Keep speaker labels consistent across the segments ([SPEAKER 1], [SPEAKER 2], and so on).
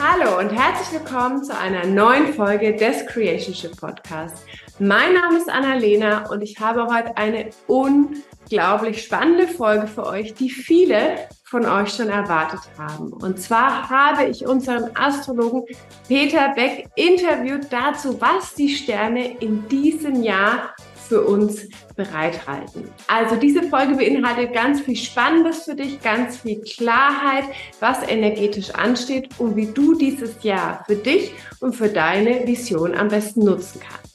[SPEAKER 1] Hallo und herzlich willkommen zu einer neuen Folge des Creationship Podcasts. Mein Name ist Annalena und ich habe heute eine unglaublich spannende Folge für euch, die viele von euch schon erwartet haben. Und zwar habe ich unseren Astrologen Peter Beck interviewt dazu, was die Sterne in diesem Jahr für uns bereithalten. Also diese Folge beinhaltet ganz viel Spannendes für dich, ganz viel Klarheit, was energetisch ansteht und wie du dieses Jahr für dich und für deine Vision am besten nutzen kannst.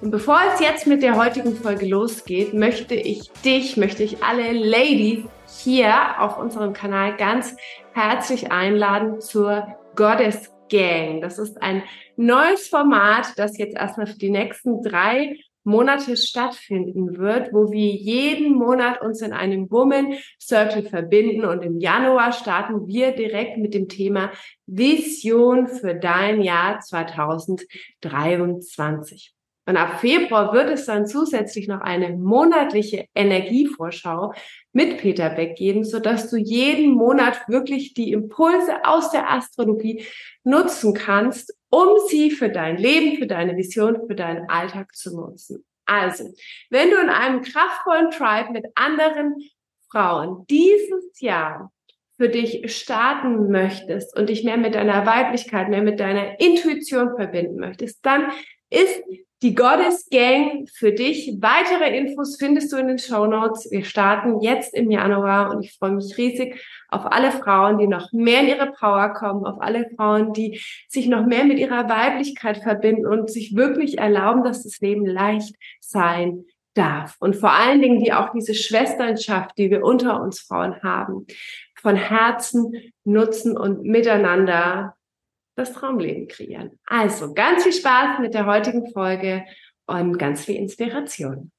[SPEAKER 1] Und bevor es jetzt mit der heutigen Folge losgeht, möchte ich dich, möchte ich alle Ladies hier auf unserem Kanal ganz herzlich einladen zur Goddess Gang. Das ist ein neues Format, das jetzt erstmal für die nächsten drei Monate stattfinden wird, wo wir jeden Monat uns in einem Woman Circle verbinden und im Januar starten wir direkt mit dem Thema Vision für dein Jahr 2023. Und ab Februar wird es dann zusätzlich noch eine monatliche Energievorschau mit Peter Beck geben, sodass du jeden Monat wirklich die Impulse aus der Astrologie nutzen kannst, um sie für dein Leben, für deine Vision, für deinen Alltag zu nutzen. Also, wenn du in einem kraftvollen Tribe mit anderen Frauen dieses Jahr für dich starten möchtest und dich mehr mit deiner Weiblichkeit, mehr mit deiner Intuition verbinden möchtest, dann ist die Goddess Gang für dich. Weitere Infos findest du in den Show Notes. Wir starten jetzt im Januar und ich freue mich riesig auf alle Frauen, die noch mehr in ihre Power kommen, auf alle Frauen, die sich noch mehr mit ihrer Weiblichkeit verbinden und sich wirklich erlauben, dass das Leben leicht sein darf. Und vor allen Dingen, die auch diese Schwesternschaft, die wir unter uns Frauen haben, von Herzen nutzen und miteinander das Traumleben kreieren. Also ganz viel Spaß mit der heutigen Folge und ganz viel Inspiration.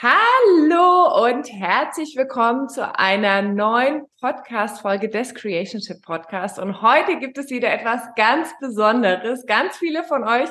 [SPEAKER 1] Hallo und herzlich willkommen zu einer neuen Podcast-Folge des Creationship Podcast. Und heute gibt es wieder etwas ganz Besonderes. Ganz viele von euch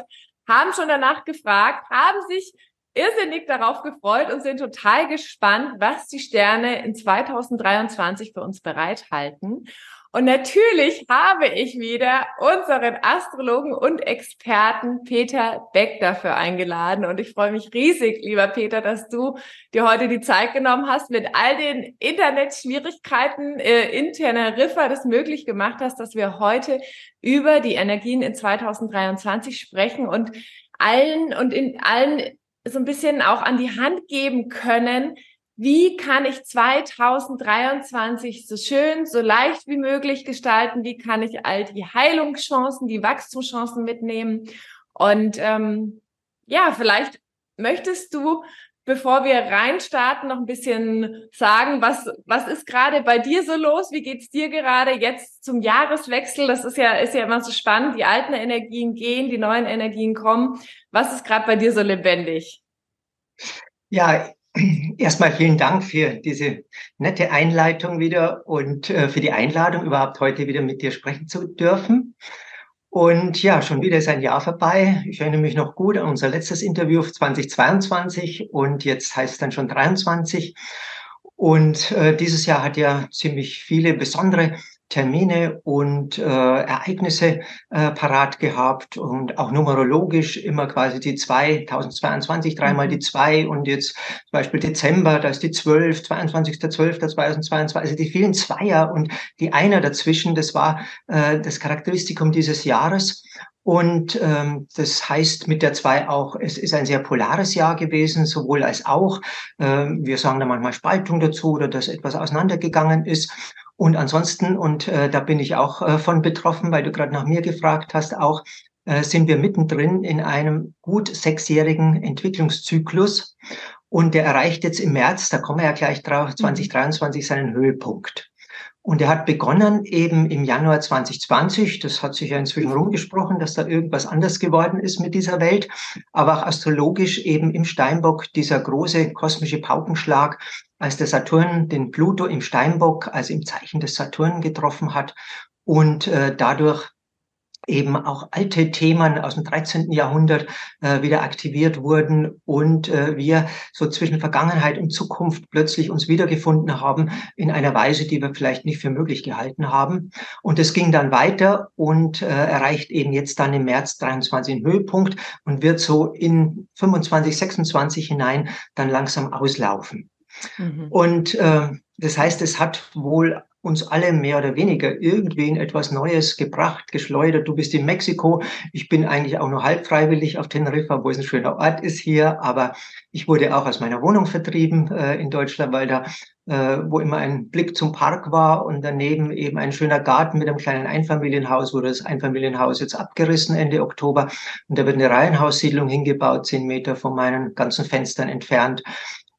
[SPEAKER 1] haben schon danach gefragt, haben sich irrsinnig darauf gefreut und sind total gespannt, was die Sterne in 2023 für uns bereithalten. Und natürlich habe ich wieder unseren Astrologen und Experten Peter Beck dafür eingeladen. Und ich freue mich riesig, lieber Peter, dass du dir heute die Zeit genommen hast, mit all den Internetschwierigkeiten äh, in Teneriffa das möglich gemacht hast, dass wir heute über die Energien in 2023 sprechen und allen und in allen so ein bisschen auch an die Hand geben können, wie kann ich 2023 so schön, so leicht wie möglich gestalten? Wie kann ich all die Heilungschancen, die Wachstumschancen mitnehmen? Und ähm, ja, vielleicht möchtest du, bevor wir reinstarten, noch ein bisschen sagen, was, was ist gerade bei dir so los? Wie geht's dir gerade jetzt zum Jahreswechsel? Das ist ja, ist ja immer so spannend. Die alten Energien gehen, die neuen Energien kommen. Was ist gerade bei dir so lebendig?
[SPEAKER 2] Ja, Erstmal vielen Dank für diese nette Einleitung wieder und äh, für die Einladung, überhaupt heute wieder mit dir sprechen zu dürfen. Und ja, schon wieder ist ein Jahr vorbei. Ich erinnere mich noch gut an unser letztes Interview 2022 und jetzt heißt es dann schon 23. Und äh, dieses Jahr hat ja ziemlich viele besondere Termine und äh, Ereignisse äh, parat gehabt und auch numerologisch immer quasi die zwei, 1022, dreimal die mhm. zwei und jetzt zum Beispiel Dezember, da ist die 12, 22.12.2022, also die vielen Zweier und die Einer dazwischen, das war äh, das Charakteristikum dieses Jahres. Und ähm, das heißt mit der zwei auch, es ist ein sehr polares Jahr gewesen, sowohl als auch. Ähm, wir sagen da manchmal Spaltung dazu oder dass etwas auseinandergegangen ist. Und ansonsten, und äh, da bin ich auch äh, von betroffen, weil du gerade nach mir gefragt hast, auch äh, sind wir mittendrin in einem gut sechsjährigen Entwicklungszyklus. Und der erreicht jetzt im März, da kommen wir ja gleich drauf, 2023 mhm. seinen Höhepunkt. Und er hat begonnen eben im Januar 2020. Das hat sich ja inzwischen rumgesprochen, dass da irgendwas anders geworden ist mit dieser Welt. Aber auch astrologisch eben im Steinbock dieser große kosmische Paukenschlag, als der Saturn den Pluto im Steinbock, also im Zeichen des Saturn getroffen hat und äh, dadurch eben auch alte Themen aus dem 13. Jahrhundert äh, wieder aktiviert wurden und äh, wir so zwischen Vergangenheit und Zukunft plötzlich uns wiedergefunden haben in einer Weise, die wir vielleicht nicht für möglich gehalten haben. Und es ging dann weiter und äh, erreicht eben jetzt dann im März 23 einen Höhepunkt und wird so in 25, 26 hinein dann langsam auslaufen. Mhm. Und äh, das heißt, es hat wohl uns alle mehr oder weniger irgendwie in etwas Neues gebracht, geschleudert. Du bist in Mexiko. Ich bin eigentlich auch nur halb freiwillig auf Teneriffa, wo es ein schöner Ort ist hier. Aber ich wurde auch aus meiner Wohnung vertrieben äh, in Deutschland, weil da, äh, wo immer ein Blick zum Park war und daneben eben ein schöner Garten mit einem kleinen Einfamilienhaus, wurde das Einfamilienhaus jetzt abgerissen Ende Oktober. Und da wird eine Reihenhaussiedlung hingebaut, zehn Meter von meinen ganzen Fenstern entfernt.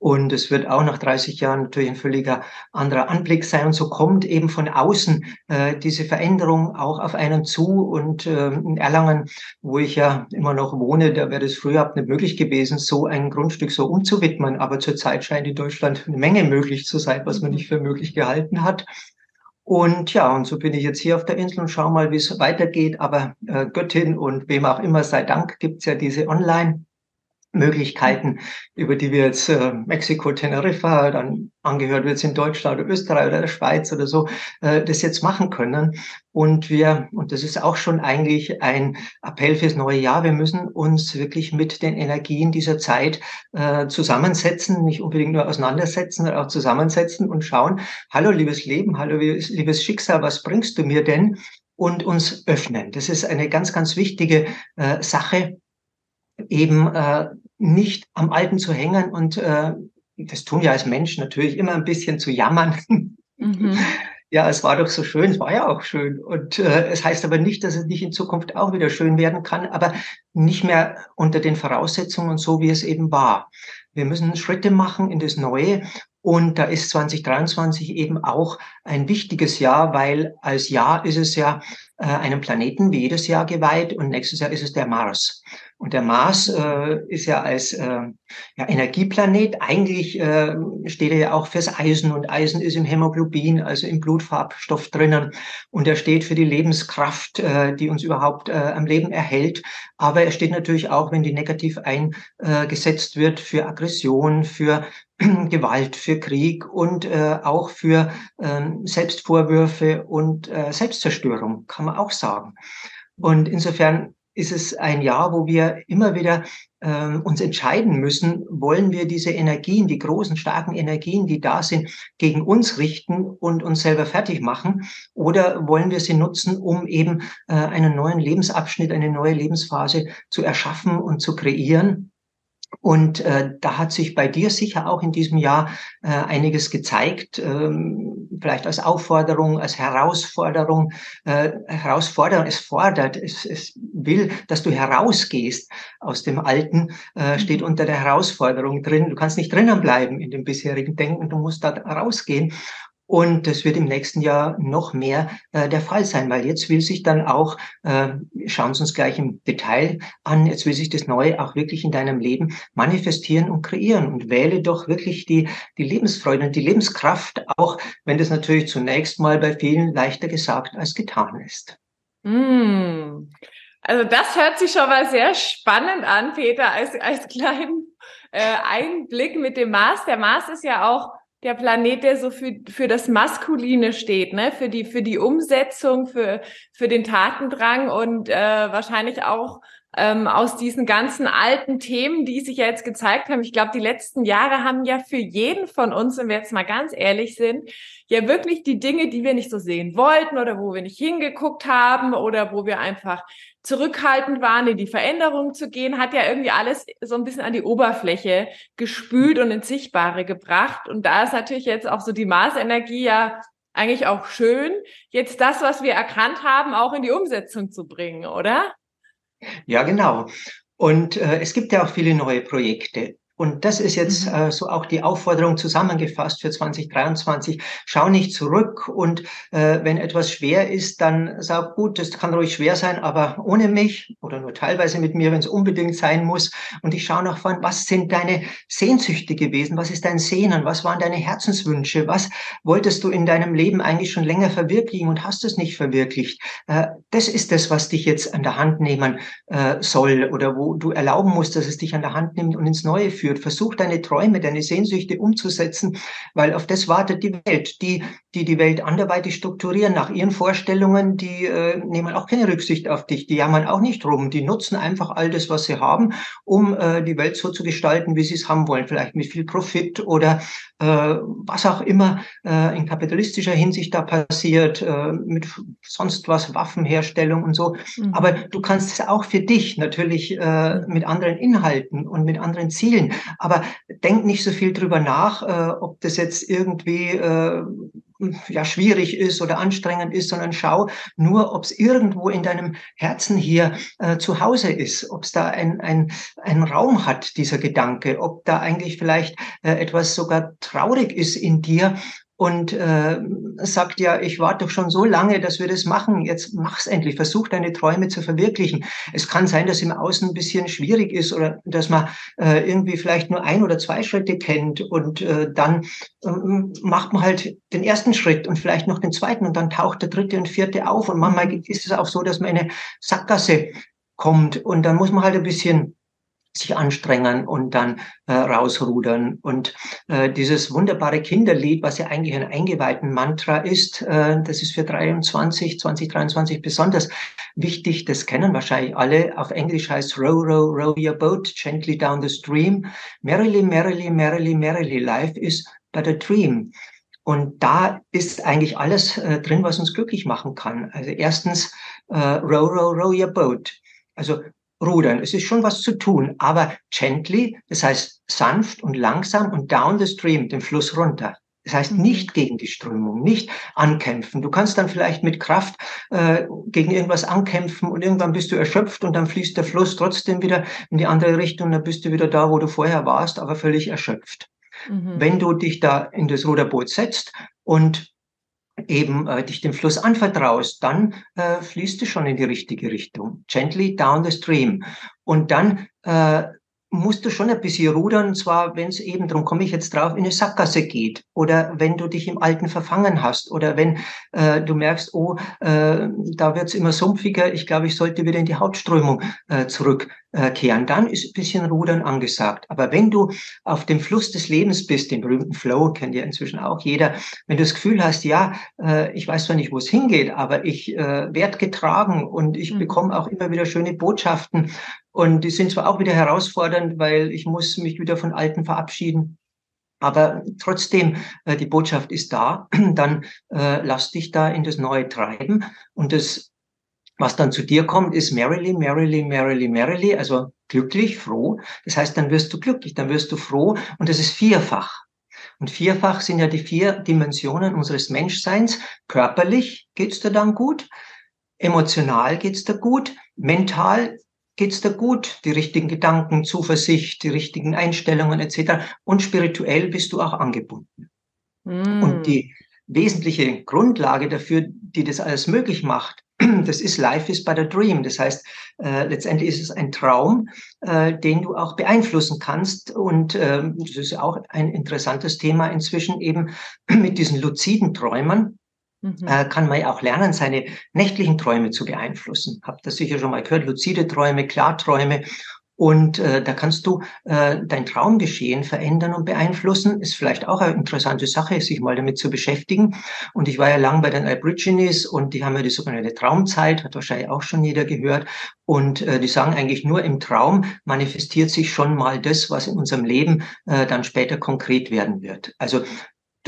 [SPEAKER 2] Und es wird auch nach 30 Jahren natürlich ein völliger anderer Anblick sein. Und so kommt eben von außen äh, diese Veränderung auch auf einen zu. Und äh, in Erlangen, wo ich ja immer noch wohne, da wäre es früher nicht möglich gewesen, so ein Grundstück so umzuwidmen. Aber zurzeit scheint in Deutschland eine Menge möglich zu sein, was man nicht für möglich gehalten hat. Und ja, und so bin ich jetzt hier auf der Insel und schau mal, wie es weitergeht. Aber äh, Göttin und wem auch immer sei Dank gibt's ja diese Online- Möglichkeiten, über die wir jetzt äh, Mexiko, Teneriffa, dann angehört wird es in Deutschland oder Österreich oder der Schweiz oder so, äh, das jetzt machen können. Und wir, und das ist auch schon eigentlich ein Appell fürs neue Jahr, wir müssen uns wirklich mit den Energien dieser Zeit äh, zusammensetzen, nicht unbedingt nur auseinandersetzen, sondern auch zusammensetzen und schauen, hallo liebes Leben, hallo liebes Schicksal, was bringst du mir denn? Und uns öffnen. Das ist eine ganz, ganz wichtige äh, Sache, eben äh, nicht am Alten zu hängen und äh, das tun wir als Menschen natürlich immer ein bisschen zu jammern. Mhm. Ja, es war doch so schön, es war ja auch schön. Und äh, es heißt aber nicht, dass es nicht in Zukunft auch wieder schön werden kann, aber nicht mehr unter den Voraussetzungen und so, wie es eben war. Wir müssen Schritte machen in das Neue. Und da ist 2023 eben auch ein wichtiges Jahr, weil als Jahr ist es ja äh, einem Planeten wie jedes Jahr geweiht und nächstes Jahr ist es der Mars. Und der Mars äh, ist ja als äh, ja, Energieplanet, eigentlich äh, steht er ja auch fürs Eisen und Eisen ist im Hämoglobin, also im Blutfarbstoff drinnen. Und er steht für die Lebenskraft, äh, die uns überhaupt äh, am Leben erhält. Aber er steht natürlich auch, wenn die negativ eingesetzt wird, für Aggression, für Gewalt, für Krieg und äh, auch für äh, Selbstvorwürfe und äh, Selbstzerstörung, kann man auch sagen. Und insofern ist es ein Jahr, wo wir immer wieder äh, uns entscheiden müssen, wollen wir diese Energien, die großen, starken Energien, die da sind, gegen uns richten und uns selber fertig machen? Oder wollen wir sie nutzen, um eben äh, einen neuen Lebensabschnitt, eine neue Lebensphase zu erschaffen und zu kreieren? Und äh, da hat sich bei dir sicher auch in diesem Jahr äh, einiges gezeigt, ähm, vielleicht als Aufforderung, als Herausforderung. Äh, Herausforderung, es fordert, es, es will, dass du herausgehst aus dem Alten, äh, mhm. steht unter der Herausforderung drin. Du kannst nicht drinnen bleiben in dem bisherigen Denken, du musst da rausgehen. Und das wird im nächsten Jahr noch mehr äh, der Fall sein, weil jetzt will sich dann auch, äh, schauen Sie uns gleich im Detail an, jetzt will sich das Neue auch wirklich in deinem Leben manifestieren und kreieren und wähle doch wirklich die, die Lebensfreude und die Lebenskraft, auch wenn das natürlich zunächst mal bei vielen leichter gesagt als getan ist.
[SPEAKER 1] Mm. Also das hört sich schon mal sehr spannend an, Peter, als, als kleinen äh, Einblick mit dem Mars. Der Mars ist ja auch der Planet, der so für, für das Maskuline steht, ne? für, die, für die Umsetzung, für, für den Tatendrang und äh, wahrscheinlich auch ähm, aus diesen ganzen alten Themen, die sich ja jetzt gezeigt haben. Ich glaube, die letzten Jahre haben ja für jeden von uns, wenn wir jetzt mal ganz ehrlich sind, ja wirklich die Dinge, die wir nicht so sehen wollten oder wo wir nicht hingeguckt haben oder wo wir einfach zurückhaltend waren, in die Veränderung zu gehen, hat ja irgendwie alles so ein bisschen an die Oberfläche gespült und ins Sichtbare gebracht. Und da ist natürlich jetzt auch so die Marsenergie ja eigentlich auch schön, jetzt das, was wir erkannt haben, auch in die Umsetzung zu bringen, oder?
[SPEAKER 2] Ja, genau. Und äh, es gibt ja auch viele neue Projekte. Und das ist jetzt mhm. äh, so auch die Aufforderung zusammengefasst für 2023. Schau nicht zurück und äh, wenn etwas schwer ist, dann sag gut, das kann ruhig schwer sein, aber ohne mich oder nur teilweise mit mir, wenn es unbedingt sein muss. Und ich schaue nach vorn, was sind deine Sehnsüchte gewesen? Was ist dein Sehnen? Was waren deine Herzenswünsche? Was wolltest du in deinem Leben eigentlich schon länger verwirklichen und hast es nicht verwirklicht? Äh, das ist das, was dich jetzt an der Hand nehmen äh, soll oder wo du erlauben musst, dass es dich an der Hand nimmt und ins Neue führt führt. Versuch deine Träume, deine Sehnsüchte umzusetzen, weil auf das wartet die Welt. Die, die die Welt anderweitig strukturieren nach ihren Vorstellungen, die äh, nehmen auch keine Rücksicht auf dich. Die jammern auch nicht rum. Die nutzen einfach all das, was sie haben, um äh, die Welt so zu gestalten, wie sie es haben wollen. Vielleicht mit viel Profit oder äh, was auch immer äh, in kapitalistischer Hinsicht da passiert, äh, mit sonst was, Waffenherstellung und so. Mhm. Aber du kannst es auch für dich natürlich äh, mit anderen Inhalten und mit anderen Zielen aber denk nicht so viel drüber nach, äh, ob das jetzt irgendwie äh, ja schwierig ist oder anstrengend ist, sondern schau nur, ob es irgendwo in deinem Herzen hier äh, zu Hause ist, ob es da ein, ein, ein Raum hat, dieser Gedanke, ob da eigentlich vielleicht äh, etwas sogar traurig ist in dir und äh, sagt ja, ich warte doch schon so lange, dass wir das machen. Jetzt mach's endlich, versuch deine Träume zu verwirklichen. Es kann sein, dass im Außen ein bisschen schwierig ist oder dass man äh, irgendwie vielleicht nur ein oder zwei Schritte kennt und äh, dann äh, macht man halt den ersten Schritt und vielleicht noch den zweiten und dann taucht der dritte und vierte auf und manchmal ist es auch so, dass man in eine Sackgasse kommt und dann muss man halt ein bisschen sich anstrengen und dann äh, rausrudern. Und äh, dieses wunderbare Kinderlied, was ja eigentlich ein eingeweihten Mantra ist, äh, das ist für 23, 2023 besonders wichtig. Das kennen wahrscheinlich alle. Auf Englisch heißt Row, row, row your boat gently down the stream. Merrily, merrily, merrily, merrily. Life is but a dream. Und da ist eigentlich alles äh, drin, was uns glücklich machen kann. Also erstens, äh, row, row, row your boat. Also rudern. Es ist schon was zu tun, aber gently, das heißt sanft und langsam und down the stream, den Fluss runter. Das heißt mhm. nicht gegen die Strömung, nicht ankämpfen. Du kannst dann vielleicht mit Kraft äh, gegen irgendwas ankämpfen und irgendwann bist du erschöpft und dann fließt der Fluss trotzdem wieder in die andere Richtung, dann bist du wieder da, wo du vorher warst, aber völlig erschöpft. Mhm. Wenn du dich da in das Ruderboot setzt und eben äh, dich dem Fluss anvertraust, dann äh, fließt du schon in die richtige Richtung. Gently down the stream. Und dann äh, musst du schon ein bisschen rudern, und zwar, wenn es eben, darum komme ich jetzt drauf, in eine Sackgasse geht oder wenn du dich im Alten verfangen hast oder wenn äh, du merkst, oh, äh, da wird's immer sumpfiger, ich glaube, ich sollte wieder in die Hauptströmung äh, zurückkehren. Dann ist ein bisschen Rudern angesagt. Aber wenn du auf dem Fluss des Lebens bist, den berühmten Flow, kennt ja inzwischen auch jeder, wenn du das Gefühl hast, ja, äh, ich weiß zwar nicht, wo es hingeht, aber ich äh, werde getragen und ich mhm. bekomme auch immer wieder schöne Botschaften und die sind zwar auch wieder herausfordernd, weil ich muss mich wieder von Alten verabschieden. Aber trotzdem, äh, die Botschaft ist da, dann äh, lass dich da in das Neue treiben. Und das, was dann zu dir kommt, ist merrily, merrily, merrily, merrily, also glücklich, froh. Das heißt, dann wirst du glücklich, dann wirst du froh und das ist vierfach. Und vierfach sind ja die vier Dimensionen unseres Menschseins. Körperlich geht's dir dann gut, emotional geht's dir gut, mental geht's dir gut, die richtigen Gedanken, Zuversicht, die richtigen Einstellungen etc. Und spirituell bist du auch angebunden. Mm. Und die wesentliche Grundlage dafür, die das alles möglich macht, das ist Life is but a Dream. Das heißt, äh, letztendlich ist es ein Traum, äh, den du auch beeinflussen kannst. Und äh, das ist auch ein interessantes Thema inzwischen eben mit diesen luziden Träumern Mhm. Äh, kann man ja auch lernen, seine nächtlichen Träume zu beeinflussen. Habt das sicher schon mal gehört, luzide Träume, Klarträume. Und äh, da kannst du äh, dein Traumgeschehen verändern und beeinflussen. Ist vielleicht auch eine interessante Sache, sich mal damit zu beschäftigen. Und ich war ja lang bei den Aborigines und die haben ja die sogenannte Traumzeit, hat wahrscheinlich auch schon jeder gehört. Und äh, die sagen eigentlich nur im Traum manifestiert sich schon mal das, was in unserem Leben äh, dann später konkret werden wird. Also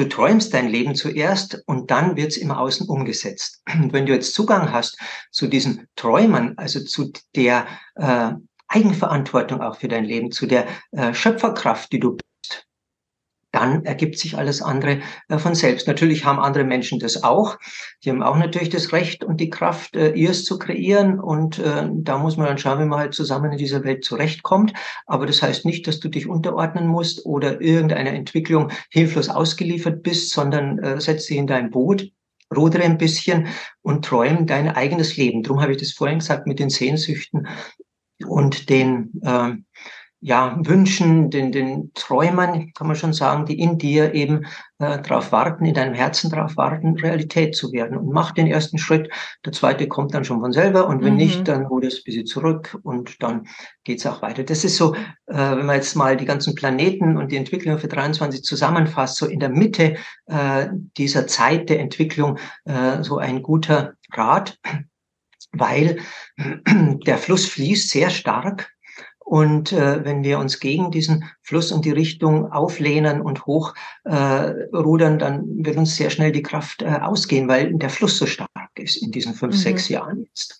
[SPEAKER 2] Du träumst dein Leben zuerst und dann wird's im Außen umgesetzt. Und wenn du jetzt Zugang hast zu diesen Träumen, also zu der äh, Eigenverantwortung auch für dein Leben, zu der äh, Schöpferkraft, die du bist, dann ergibt sich alles andere äh, von selbst. Natürlich haben andere Menschen das auch. Die haben auch natürlich das Recht und die Kraft, äh, ihrs zu kreieren. Und äh, da muss man dann schauen, wie man halt zusammen in dieser Welt zurechtkommt. Aber das heißt nicht, dass du dich unterordnen musst oder irgendeiner Entwicklung hilflos ausgeliefert bist, sondern äh, setz dich in dein Boot rudere ein bisschen und träume dein eigenes Leben. Darum habe ich das vorhin gesagt mit den Sehnsüchten und den äh, ja, Wünschen, den, den Träumen, kann man schon sagen, die in dir eben äh, darauf warten, in deinem Herzen darauf warten, Realität zu werden. Und mach den ersten Schritt. Der zweite kommt dann schon von selber. Und wenn mhm. nicht, dann hol es ein bisschen zurück und dann geht's auch weiter. Das ist so, äh, wenn man jetzt mal die ganzen Planeten und die Entwicklung für 23 zusammenfasst, so in der Mitte äh, dieser Zeit der Entwicklung äh, so ein guter Rat, weil der Fluss fließt sehr stark und äh, wenn wir uns gegen diesen Fluss und die Richtung auflehnen und hochrudern, äh, dann wird uns sehr schnell die Kraft äh, ausgehen, weil der Fluss so stark ist in diesen fünf, mhm. sechs Jahren jetzt.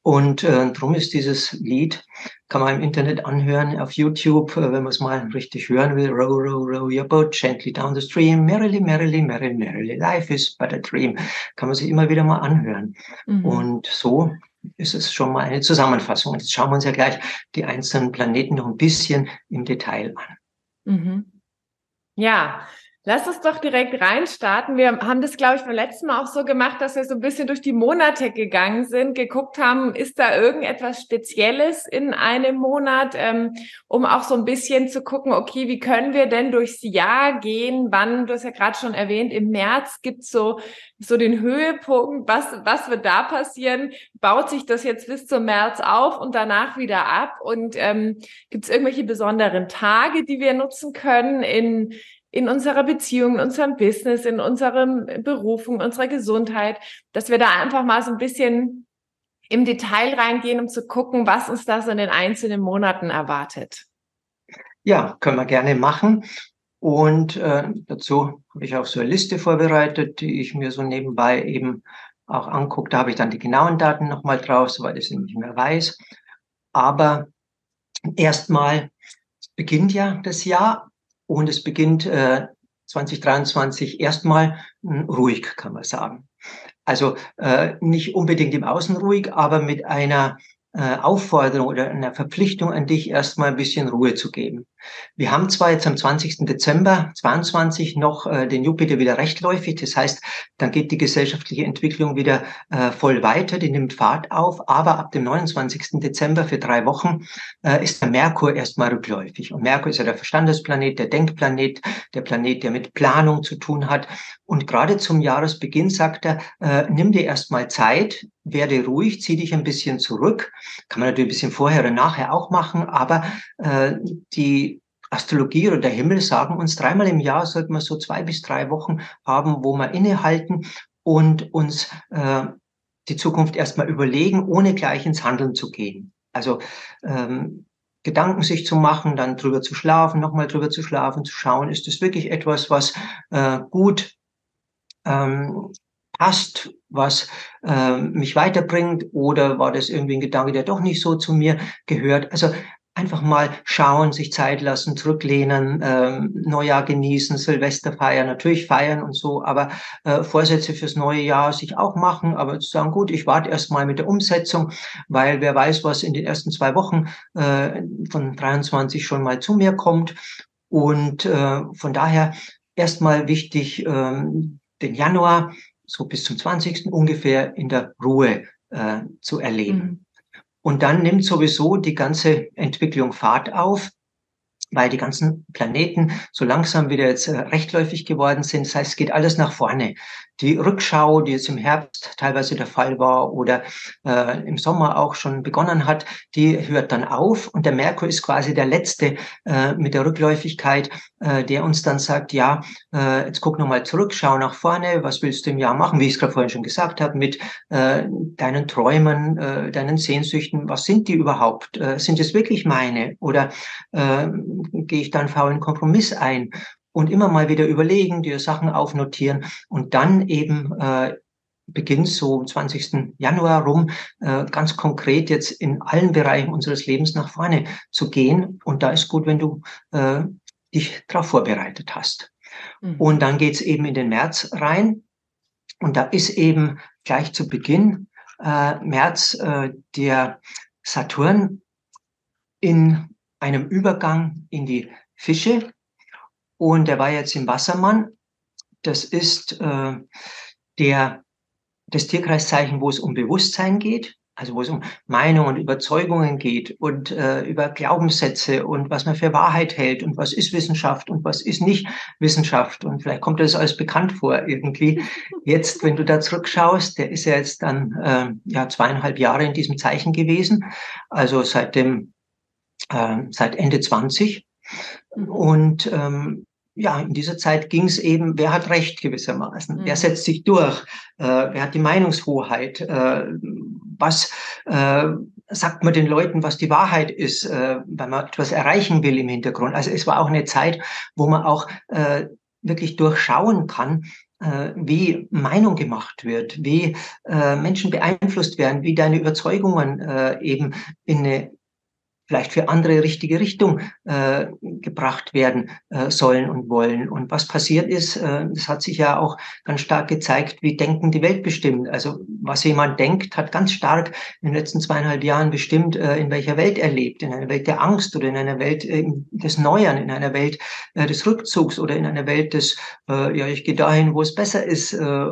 [SPEAKER 2] Und äh, darum ist dieses Lied, kann man im Internet anhören, auf YouTube, äh, wenn man es mal richtig hören will. Row, row, row your boat gently down the stream. Merrily, merrily, merrily, merrily. Life is but a dream. Kann man sich immer wieder mal anhören. Mhm. Und so ist es schon mal eine Zusammenfassung. Jetzt schauen wir uns ja gleich die einzelnen Planeten noch ein bisschen im Detail an.
[SPEAKER 1] Mhm. Ja, Lass uns doch direkt reinstarten. Wir haben das, glaube ich, beim letzten Mal auch so gemacht, dass wir so ein bisschen durch die Monate gegangen sind, geguckt haben, ist da irgendetwas Spezielles in einem Monat, ähm, um auch so ein bisschen zu gucken, okay, wie können wir denn durchs Jahr gehen? Wann, du hast ja gerade schon erwähnt, im März gibt's so, so den Höhepunkt. Was, was wird da passieren? Baut sich das jetzt bis zum März auf und danach wieder ab? Und ähm, gibt irgendwelche besonderen Tage, die wir nutzen können in in unserer Beziehung, in unserem Business, in unserem Berufung, unserer Gesundheit, dass wir da einfach mal so ein bisschen im Detail reingehen, um zu gucken, was uns da so in den einzelnen Monaten erwartet.
[SPEAKER 2] Ja, können wir gerne machen. Und äh, dazu habe ich auch so eine Liste vorbereitet, die ich mir so nebenbei eben auch angucke. Da habe ich dann die genauen Daten nochmal drauf, soweit ich sie nicht mehr weiß. Aber erstmal beginnt ja das Jahr und es beginnt äh, 2023 erstmal hm, ruhig, kann man sagen. Also äh, nicht unbedingt im Außen ruhig, aber mit einer äh, Aufforderung oder einer Verpflichtung an dich, erstmal ein bisschen Ruhe zu geben. Wir haben zwar jetzt am 20. Dezember 22 noch äh, den Jupiter wieder rechtläufig, das heißt, dann geht die gesellschaftliche Entwicklung wieder äh, voll weiter, die nimmt Fahrt auf, aber ab dem 29. Dezember für drei Wochen äh, ist der Merkur erstmal rückläufig. Und Merkur ist ja der Verstandesplanet, der Denkplanet, der Planet, der mit Planung zu tun hat. Und gerade zum Jahresbeginn sagt er, äh, nimm dir erstmal Zeit, werde ruhig, zieh dich ein bisschen zurück. Kann man natürlich ein bisschen vorher oder nachher auch machen, aber äh, die Astrologie oder der Himmel sagen uns, dreimal im Jahr sollten wir so zwei bis drei Wochen haben, wo wir innehalten und uns äh, die Zukunft erstmal überlegen, ohne gleich ins Handeln zu gehen. Also ähm, Gedanken sich zu machen, dann drüber zu schlafen, nochmal drüber zu schlafen, zu schauen, ist das wirklich etwas, was äh, gut ähm, passt, was äh, mich weiterbringt oder war das irgendwie ein Gedanke, der doch nicht so zu mir gehört. Also einfach mal schauen, sich Zeit lassen, zurücklehnen, ähm, Neujahr genießen, Silvester feiern, natürlich feiern und so, aber äh, Vorsätze fürs neue Jahr sich auch machen, aber zu sagen, gut, ich warte erst mal mit der Umsetzung, weil wer weiß, was in den ersten zwei Wochen äh, von 23 schon mal zu mir kommt. Und äh, von daher erstmal wichtig, ähm, den Januar so bis zum 20. ungefähr in der Ruhe äh, zu erleben. Mhm. Und dann nimmt sowieso die ganze Entwicklung Fahrt auf weil die ganzen Planeten so langsam wieder jetzt äh, rechtläufig geworden sind. Das heißt, es geht alles nach vorne. Die Rückschau, die jetzt im Herbst teilweise der Fall war oder äh, im Sommer auch schon begonnen hat, die hört dann auf und der Merkur ist quasi der letzte äh, mit der Rückläufigkeit, äh, der uns dann sagt, ja, äh, jetzt guck nochmal zurück, schau nach vorne, was willst du im Jahr machen, wie ich es gerade vorhin schon gesagt habe, mit äh, deinen Träumen, äh, deinen Sehnsüchten, was sind die überhaupt? Äh, sind es wirklich meine? Oder äh, gehe ich da einen faulen Kompromiss ein und immer mal wieder überlegen, dir Sachen aufnotieren und dann eben äh, beginnt so am 20. Januar rum, äh, ganz konkret jetzt in allen Bereichen unseres Lebens nach vorne zu gehen. Und da ist gut, wenn du äh, dich darauf vorbereitet hast. Mhm. Und dann geht's eben in den März rein. Und da ist eben gleich zu Beginn äh, März äh, der Saturn in einem Übergang in die Fische. Und der war jetzt im Wassermann. Das ist äh, der, das Tierkreiszeichen, wo es um Bewusstsein geht also wo es um Meinungen und Überzeugungen geht und äh, über Glaubenssätze und was man für Wahrheit hält und was ist Wissenschaft und was ist nicht Wissenschaft. Und vielleicht kommt das alles bekannt vor irgendwie. Jetzt, wenn du da zurückschaust, der ist ja jetzt dann äh, ja zweieinhalb Jahre in diesem Zeichen gewesen, also seit dem äh, seit Ende 20. Mhm. Und ähm, ja, in dieser Zeit ging es eben, wer hat Recht gewissermaßen, mhm. wer setzt sich durch, äh, wer hat die Meinungshoheit, äh, was äh, sagt man den Leuten, was die Wahrheit ist, äh, wenn man etwas erreichen will im Hintergrund. Also es war auch eine Zeit, wo man auch äh, wirklich durchschauen kann, äh, wie Meinung gemacht wird, wie Menschen beeinflusst werden, wie deine Überzeugungen eben in eine vielleicht für andere richtige Richtung äh, gebracht werden äh, sollen und wollen. Und was passiert ist, äh, das hat sich ja auch ganz stark gezeigt, wie Denken die Welt bestimmt. Also was jemand denkt, hat ganz stark in den letzten zweieinhalb Jahren bestimmt, äh, in welcher Welt er lebt. In einer Welt der Angst oder in einer Welt äh, des Neuern, in einer Welt äh, des Rückzugs oder in einer Welt des, äh, ja, ich gehe dahin, wo es besser ist äh,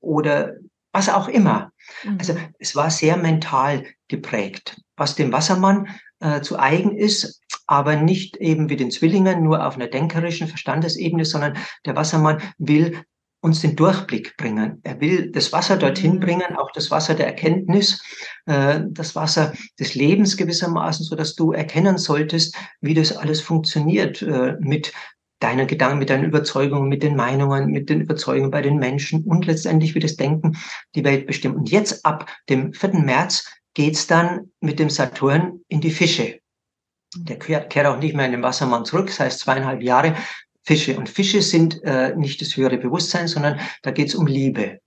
[SPEAKER 2] oder was auch immer. Mhm. Also es war sehr mental geprägt. Was dem Wassermann äh, zu eigen ist, aber nicht eben wie den Zwillingen nur auf einer denkerischen Verstandesebene, sondern der Wassermann will uns den Durchblick bringen. Er will das Wasser dorthin mhm. bringen, auch das Wasser der Erkenntnis, äh, das Wasser des Lebens gewissermaßen, so dass du erkennen solltest, wie das alles funktioniert äh, mit deiner Gedanken, mit deinen Überzeugungen, mit den Meinungen, mit den Überzeugungen bei den Menschen und letztendlich wie das Denken die Welt bestimmt. Und jetzt ab dem 4. März geht's dann mit dem Saturn in die Fische. Der kehrt, kehrt auch nicht mehr in den Wassermann zurück, das heißt zweieinhalb Jahre Fische. Und Fische sind äh, nicht das höhere Bewusstsein, sondern da geht's um Liebe.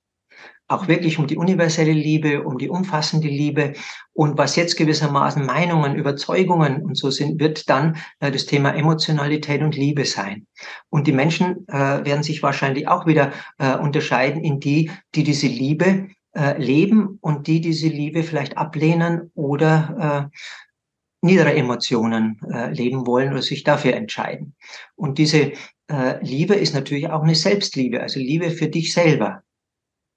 [SPEAKER 2] Auch wirklich um die universelle Liebe, um die umfassende Liebe. Und was jetzt gewissermaßen Meinungen, Überzeugungen und so sind, wird dann äh, das Thema Emotionalität und Liebe sein. Und die Menschen äh, werden sich wahrscheinlich auch wieder äh, unterscheiden in die, die diese Liebe äh, leben und die diese Liebe vielleicht ablehnen oder äh, niedere Emotionen äh, leben wollen oder sich dafür entscheiden. Und diese äh, Liebe ist natürlich auch eine Selbstliebe, also Liebe für dich selber.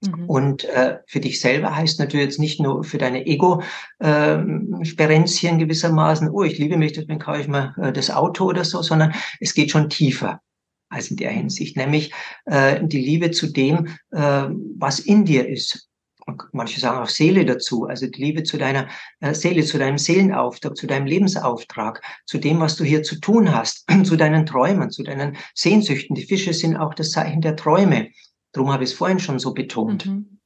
[SPEAKER 2] Mhm. Und äh, für dich selber heißt natürlich jetzt nicht nur für deine Ego-Sperenzchen ähm, gewissermaßen, oh, ich liebe mich, deswegen kaufe ich mal äh, das Auto oder so, sondern es geht schon tiefer als in der Hinsicht, nämlich äh, die Liebe zu dem, äh, was in dir ist manche sagen auch Seele dazu, also die Liebe zu deiner äh, Seele, zu deinem Seelenauftrag, zu deinem Lebensauftrag, zu dem, was du hier zu tun hast, zu deinen Träumen, zu deinen Sehnsüchten. Die Fische sind auch das Zeichen der Träume. Darum habe ich es vorhin schon so betont. Mhm.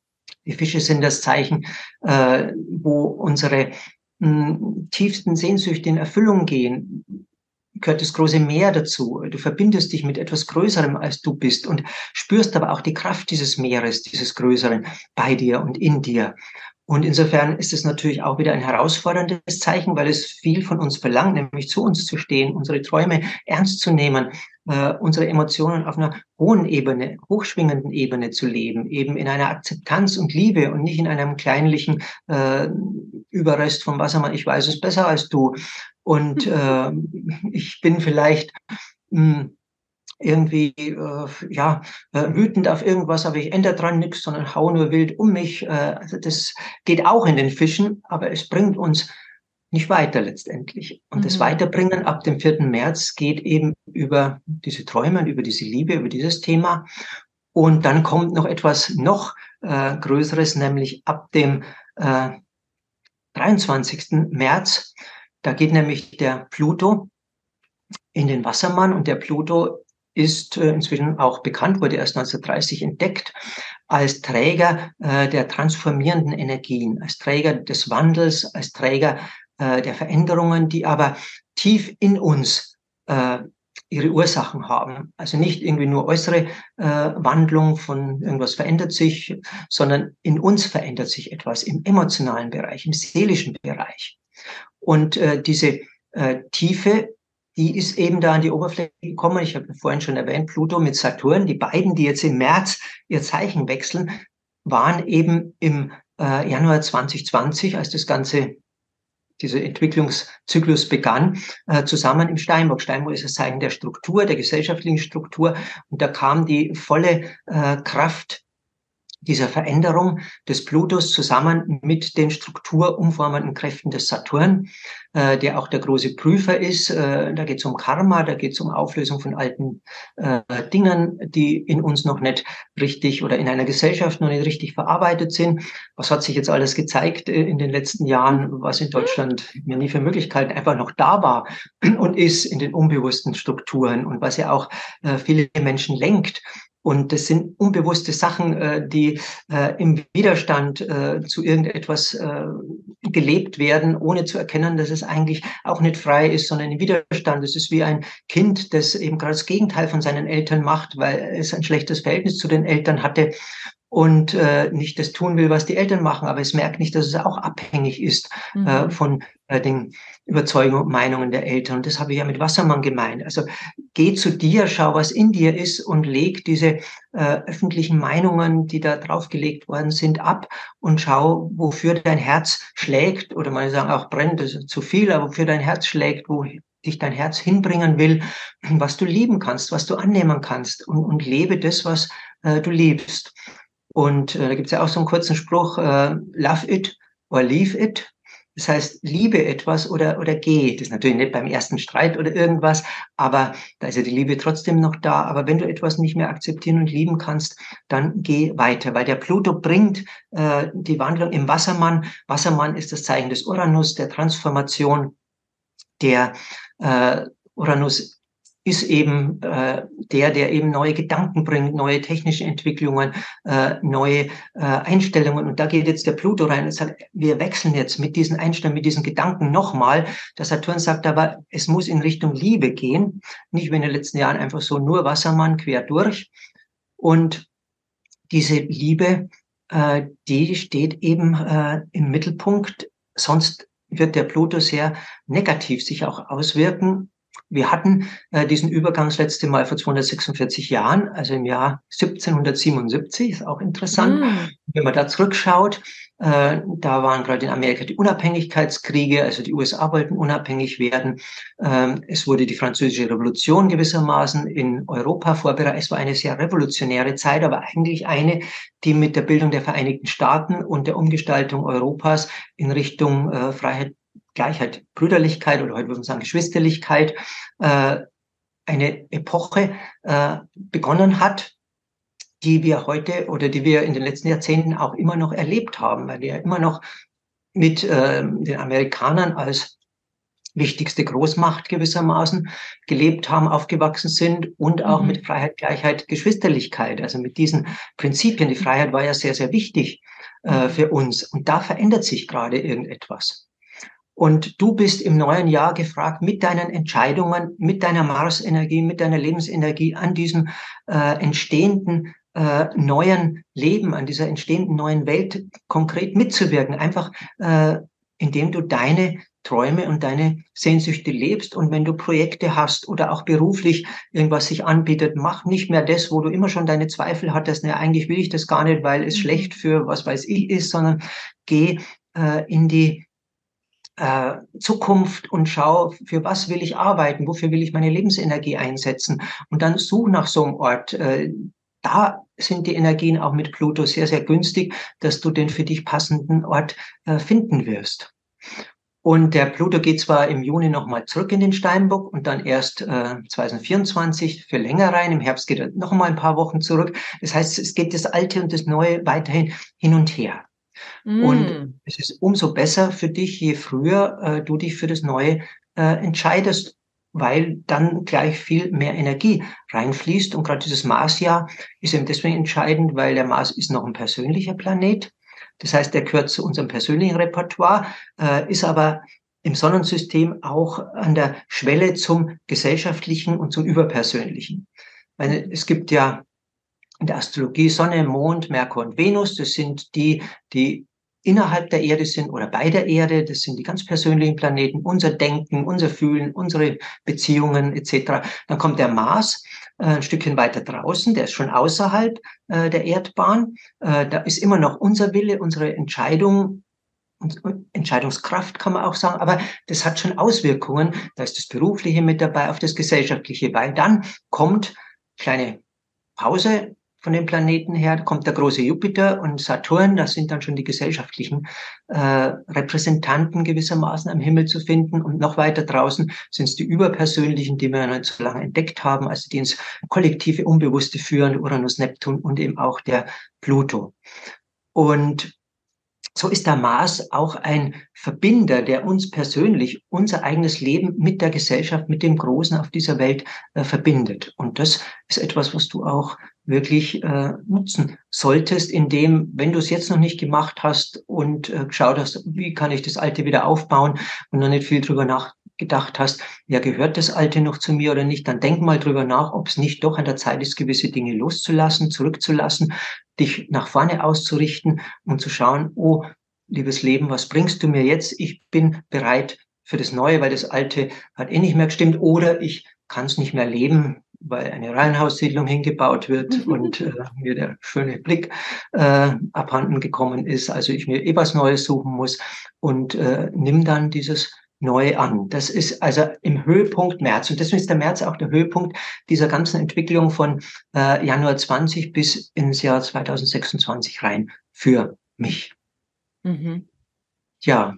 [SPEAKER 2] Die Fische sind das Zeichen, äh, wo unsere mh, tiefsten Sehnsüchte in Erfüllung gehen, gehört das große Meer dazu. Du verbindest dich mit etwas Größerem, als du bist und spürst aber auch die Kraft dieses Meeres, dieses Größeren bei dir und in dir. Und insofern ist es natürlich auch wieder ein herausforderndes Zeichen, weil es viel von uns verlangt, nämlich zu uns zu stehen, unsere Träume ernst zu nehmen, äh, unsere Emotionen auf einer hohen Ebene, hochschwingenden Ebene zu leben, eben in einer Akzeptanz und Liebe und nicht in einem kleinlichen äh, Überrest vom Wassermann, ich weiß es besser als du. Und äh, ich bin vielleicht mh, hm, irgendwie äh, ja äh, wütend auf irgendwas, aber ich ändere dran nichts, sondern hau nur wild um mich. Äh, also das geht auch in den Fischen, aber es bringt uns nicht weiter letztendlich. Und mhm. das Weiterbringen ab dem 4. März geht eben über diese Träume, über diese Liebe, über dieses Thema. Und dann kommt noch etwas noch äh, Größeres, nämlich ab dem äh, 23. März. Da geht nämlich der Pluto in den Wassermann und der Pluto ist äh, inzwischen auch bekannt, wurde erst 1930 entdeckt, als Träger äh, der transformierenden Energien, als Träger des Wandels, als Träger äh, der Veränderungen, die aber tief in uns ihre Ursachen haben. Also nicht irgendwie nur äußere Wandlung von irgendwas verändert sich, sondern in uns verändert sich etwas im emotionalen Bereich, im seelischen Bereich. Und diese Tiefe die ist eben da an die Oberfläche gekommen. Ich habe vorhin schon erwähnt, Pluto mit Saturn. Die beiden, die jetzt im März ihr Zeichen wechseln, waren eben im äh, Januar 2020, als das Ganze dieser Entwicklungszyklus begann, äh, zusammen im Steinbock. Steinbock ist das Zeichen der Struktur, der gesellschaftlichen Struktur. Und da kam die volle äh, Kraft dieser Veränderung des Plutos zusammen mit den strukturumformenden Kräften des Saturn, äh, der auch der große Prüfer ist. Äh, da geht es um Karma, da geht es um Auflösung von alten äh, Dingen, die in uns noch nicht richtig oder in einer Gesellschaft noch nicht richtig verarbeitet sind. Was hat sich jetzt alles gezeigt äh, in den letzten Jahren, was in Deutschland mir nie für Möglichkeiten einfach noch da war und ist in den unbewussten Strukturen und was ja auch äh, viele Menschen lenkt. Und das sind unbewusste Sachen, äh, die äh, im Widerstand äh, zu irgendetwas gelebt werden, ohne zu erkennen, dass es eigentlich auch nicht frei ist, sondern im Widerstand. Es ist wie ein Kind, das eben gerade das Gegenteil von seinen Eltern macht, weil es ein schlechtes Verhältnis zu den Eltern hatte und äh, nicht das tun will, was die Eltern machen, aber es merkt nicht, dass es auch abhängig ist mhm. äh, von äh, den Überzeugungen und Meinungen der Eltern. Und das habe ich ja mit Wassermann gemeint. Also geh zu dir, schau, was in dir ist und leg diese äh, öffentlichen Meinungen, die da draufgelegt worden sind, ab und schau, wofür dein Herz schlägt oder man sagen auch brennt, das ist zu viel, aber wofür dein Herz schlägt, wo dich dein Herz hinbringen will, was du lieben kannst, was du annehmen kannst und, und lebe das, was äh, du liebst. Und äh, da gibt es ja auch so einen kurzen Spruch, äh, love it or leave it. Das heißt, liebe etwas oder, oder geh. Das ist natürlich nicht beim ersten Streit oder irgendwas, aber da ist ja die Liebe trotzdem noch da. Aber wenn du etwas nicht mehr akzeptieren und lieben kannst, dann geh weiter, weil der Pluto bringt äh, die Wandlung im Wassermann. Wassermann ist das Zeichen des Uranus, der Transformation. Der äh, Uranus ist eben äh, der, der eben neue Gedanken bringt, neue technische Entwicklungen, äh, neue äh, Einstellungen. Und da geht jetzt der Pluto rein und sagt, wir wechseln jetzt mit diesen Einstellungen, mit diesen Gedanken nochmal. Der Saturn sagt aber, es muss in Richtung Liebe gehen, nicht wie in den letzten Jahren einfach so nur Wassermann quer durch. Und diese Liebe, äh, die steht eben äh, im Mittelpunkt. Sonst wird der Pluto sehr negativ sich auch auswirken wir hatten äh, diesen Übergang das letzte Mal vor 246 Jahren, also im Jahr 1777, ist auch interessant. Mm. Wenn man da zurückschaut, äh, da waren gerade in Amerika die Unabhängigkeitskriege, also die USA wollten unabhängig werden. Ähm, es wurde die französische Revolution gewissermaßen in Europa vorbereitet. Es war eine sehr revolutionäre Zeit, aber eigentlich eine, die mit der Bildung der Vereinigten Staaten und der Umgestaltung Europas in Richtung äh, Freiheit, Gleichheit, Brüderlichkeit oder heute würde man sagen Geschwisterlichkeit, äh, eine Epoche äh, begonnen hat, die wir heute oder die wir in den letzten Jahrzehnten auch immer noch erlebt haben, weil wir immer noch mit äh, den Amerikanern als wichtigste Großmacht gewissermaßen gelebt haben, aufgewachsen sind und auch mhm. mit Freiheit, Gleichheit, Geschwisterlichkeit. Also mit diesen Prinzipien. Die Freiheit war ja sehr, sehr wichtig äh, mhm. für uns. Und da verändert sich gerade irgendetwas. Und du bist im neuen Jahr gefragt, mit deinen Entscheidungen, mit deiner Marsenergie, mit deiner Lebensenergie an diesem äh, entstehenden äh, neuen Leben, an dieser entstehenden neuen Welt konkret mitzuwirken. Einfach äh, indem du deine Träume und deine Sehnsüchte lebst. Und wenn du Projekte hast oder auch beruflich irgendwas sich anbietet, mach nicht mehr das, wo du immer schon deine Zweifel hattest, ne, eigentlich will ich das gar nicht, weil es mhm. schlecht für was weiß ich ist, sondern geh äh, in die äh, Zukunft und schau, für was will ich arbeiten, wofür will ich meine Lebensenergie einsetzen und dann such nach so einem Ort. Äh, da sind die Energien auch mit Pluto sehr, sehr günstig, dass du den für dich passenden Ort äh, finden wirst. Und der Pluto geht zwar im Juni nochmal zurück in den Steinbock und dann erst äh, 2024 für länger rein. Im Herbst geht er nochmal ein paar Wochen zurück. Das heißt, es geht das Alte und das Neue weiterhin hin und her. Mm. Und es ist umso besser für dich, je früher äh, du dich für das Neue äh, entscheidest, weil dann gleich viel mehr Energie reinfließt. Und gerade dieses Marsjahr ist eben deswegen entscheidend, weil der Mars ist noch ein persönlicher Planet. Das heißt, er gehört zu unserem persönlichen Repertoire, äh, ist aber im Sonnensystem auch an der Schwelle zum gesellschaftlichen und zum überpersönlichen. Weil es gibt ja in der Astrologie Sonne, Mond, Merkur und Venus. Das sind die, die innerhalb der Erde sind oder bei der Erde. Das sind die ganz persönlichen Planeten, unser Denken, unser Fühlen, unsere Beziehungen etc. Dann kommt der Mars äh, ein Stückchen weiter draußen, der ist schon außerhalb äh, der Erdbahn. Äh, da ist immer noch unser Wille, unsere Entscheidung, Entscheidungskraft kann man auch sagen, aber das hat schon Auswirkungen. Da ist das Berufliche mit dabei, auf das Gesellschaftliche, weil dann kommt kleine Pause von den Planeten her, kommt der große Jupiter und Saturn, das sind dann schon die gesellschaftlichen äh, Repräsentanten gewissermaßen am Himmel zu finden. Und noch weiter draußen sind es die überpersönlichen, die wir noch nicht so lange entdeckt haben, also die ins kollektive Unbewusste führen, Uranus, Neptun und eben auch der Pluto. Und so ist der Mars auch ein Verbinder, der uns persönlich, unser eigenes Leben mit der Gesellschaft, mit dem Großen auf dieser Welt äh, verbindet. Und das ist etwas, was du auch wirklich äh, nutzen solltest, indem, wenn du es jetzt noch nicht gemacht hast und äh, geschaut hast, wie kann ich das Alte wieder aufbauen und noch nicht viel drüber nachgedacht hast, ja, gehört das Alte noch zu mir oder nicht, dann denk mal drüber nach, ob es nicht doch an der Zeit ist, gewisse Dinge loszulassen, zurückzulassen, dich nach vorne auszurichten und zu schauen, oh, liebes Leben, was bringst du mir jetzt? Ich bin bereit für das Neue, weil das Alte hat eh nicht mehr gestimmt oder ich kann es nicht mehr leben, weil eine Reihenhaussiedlung hingebaut wird und äh, mir der schöne Blick äh, abhanden gekommen ist. Also ich mir eh was Neues suchen muss und äh, nimm dann dieses neu an. Das ist also im Höhepunkt März. Und deswegen ist der März auch der Höhepunkt dieser ganzen Entwicklung von äh, Januar 20 bis ins Jahr 2026 rein für mich. Mhm. Ja.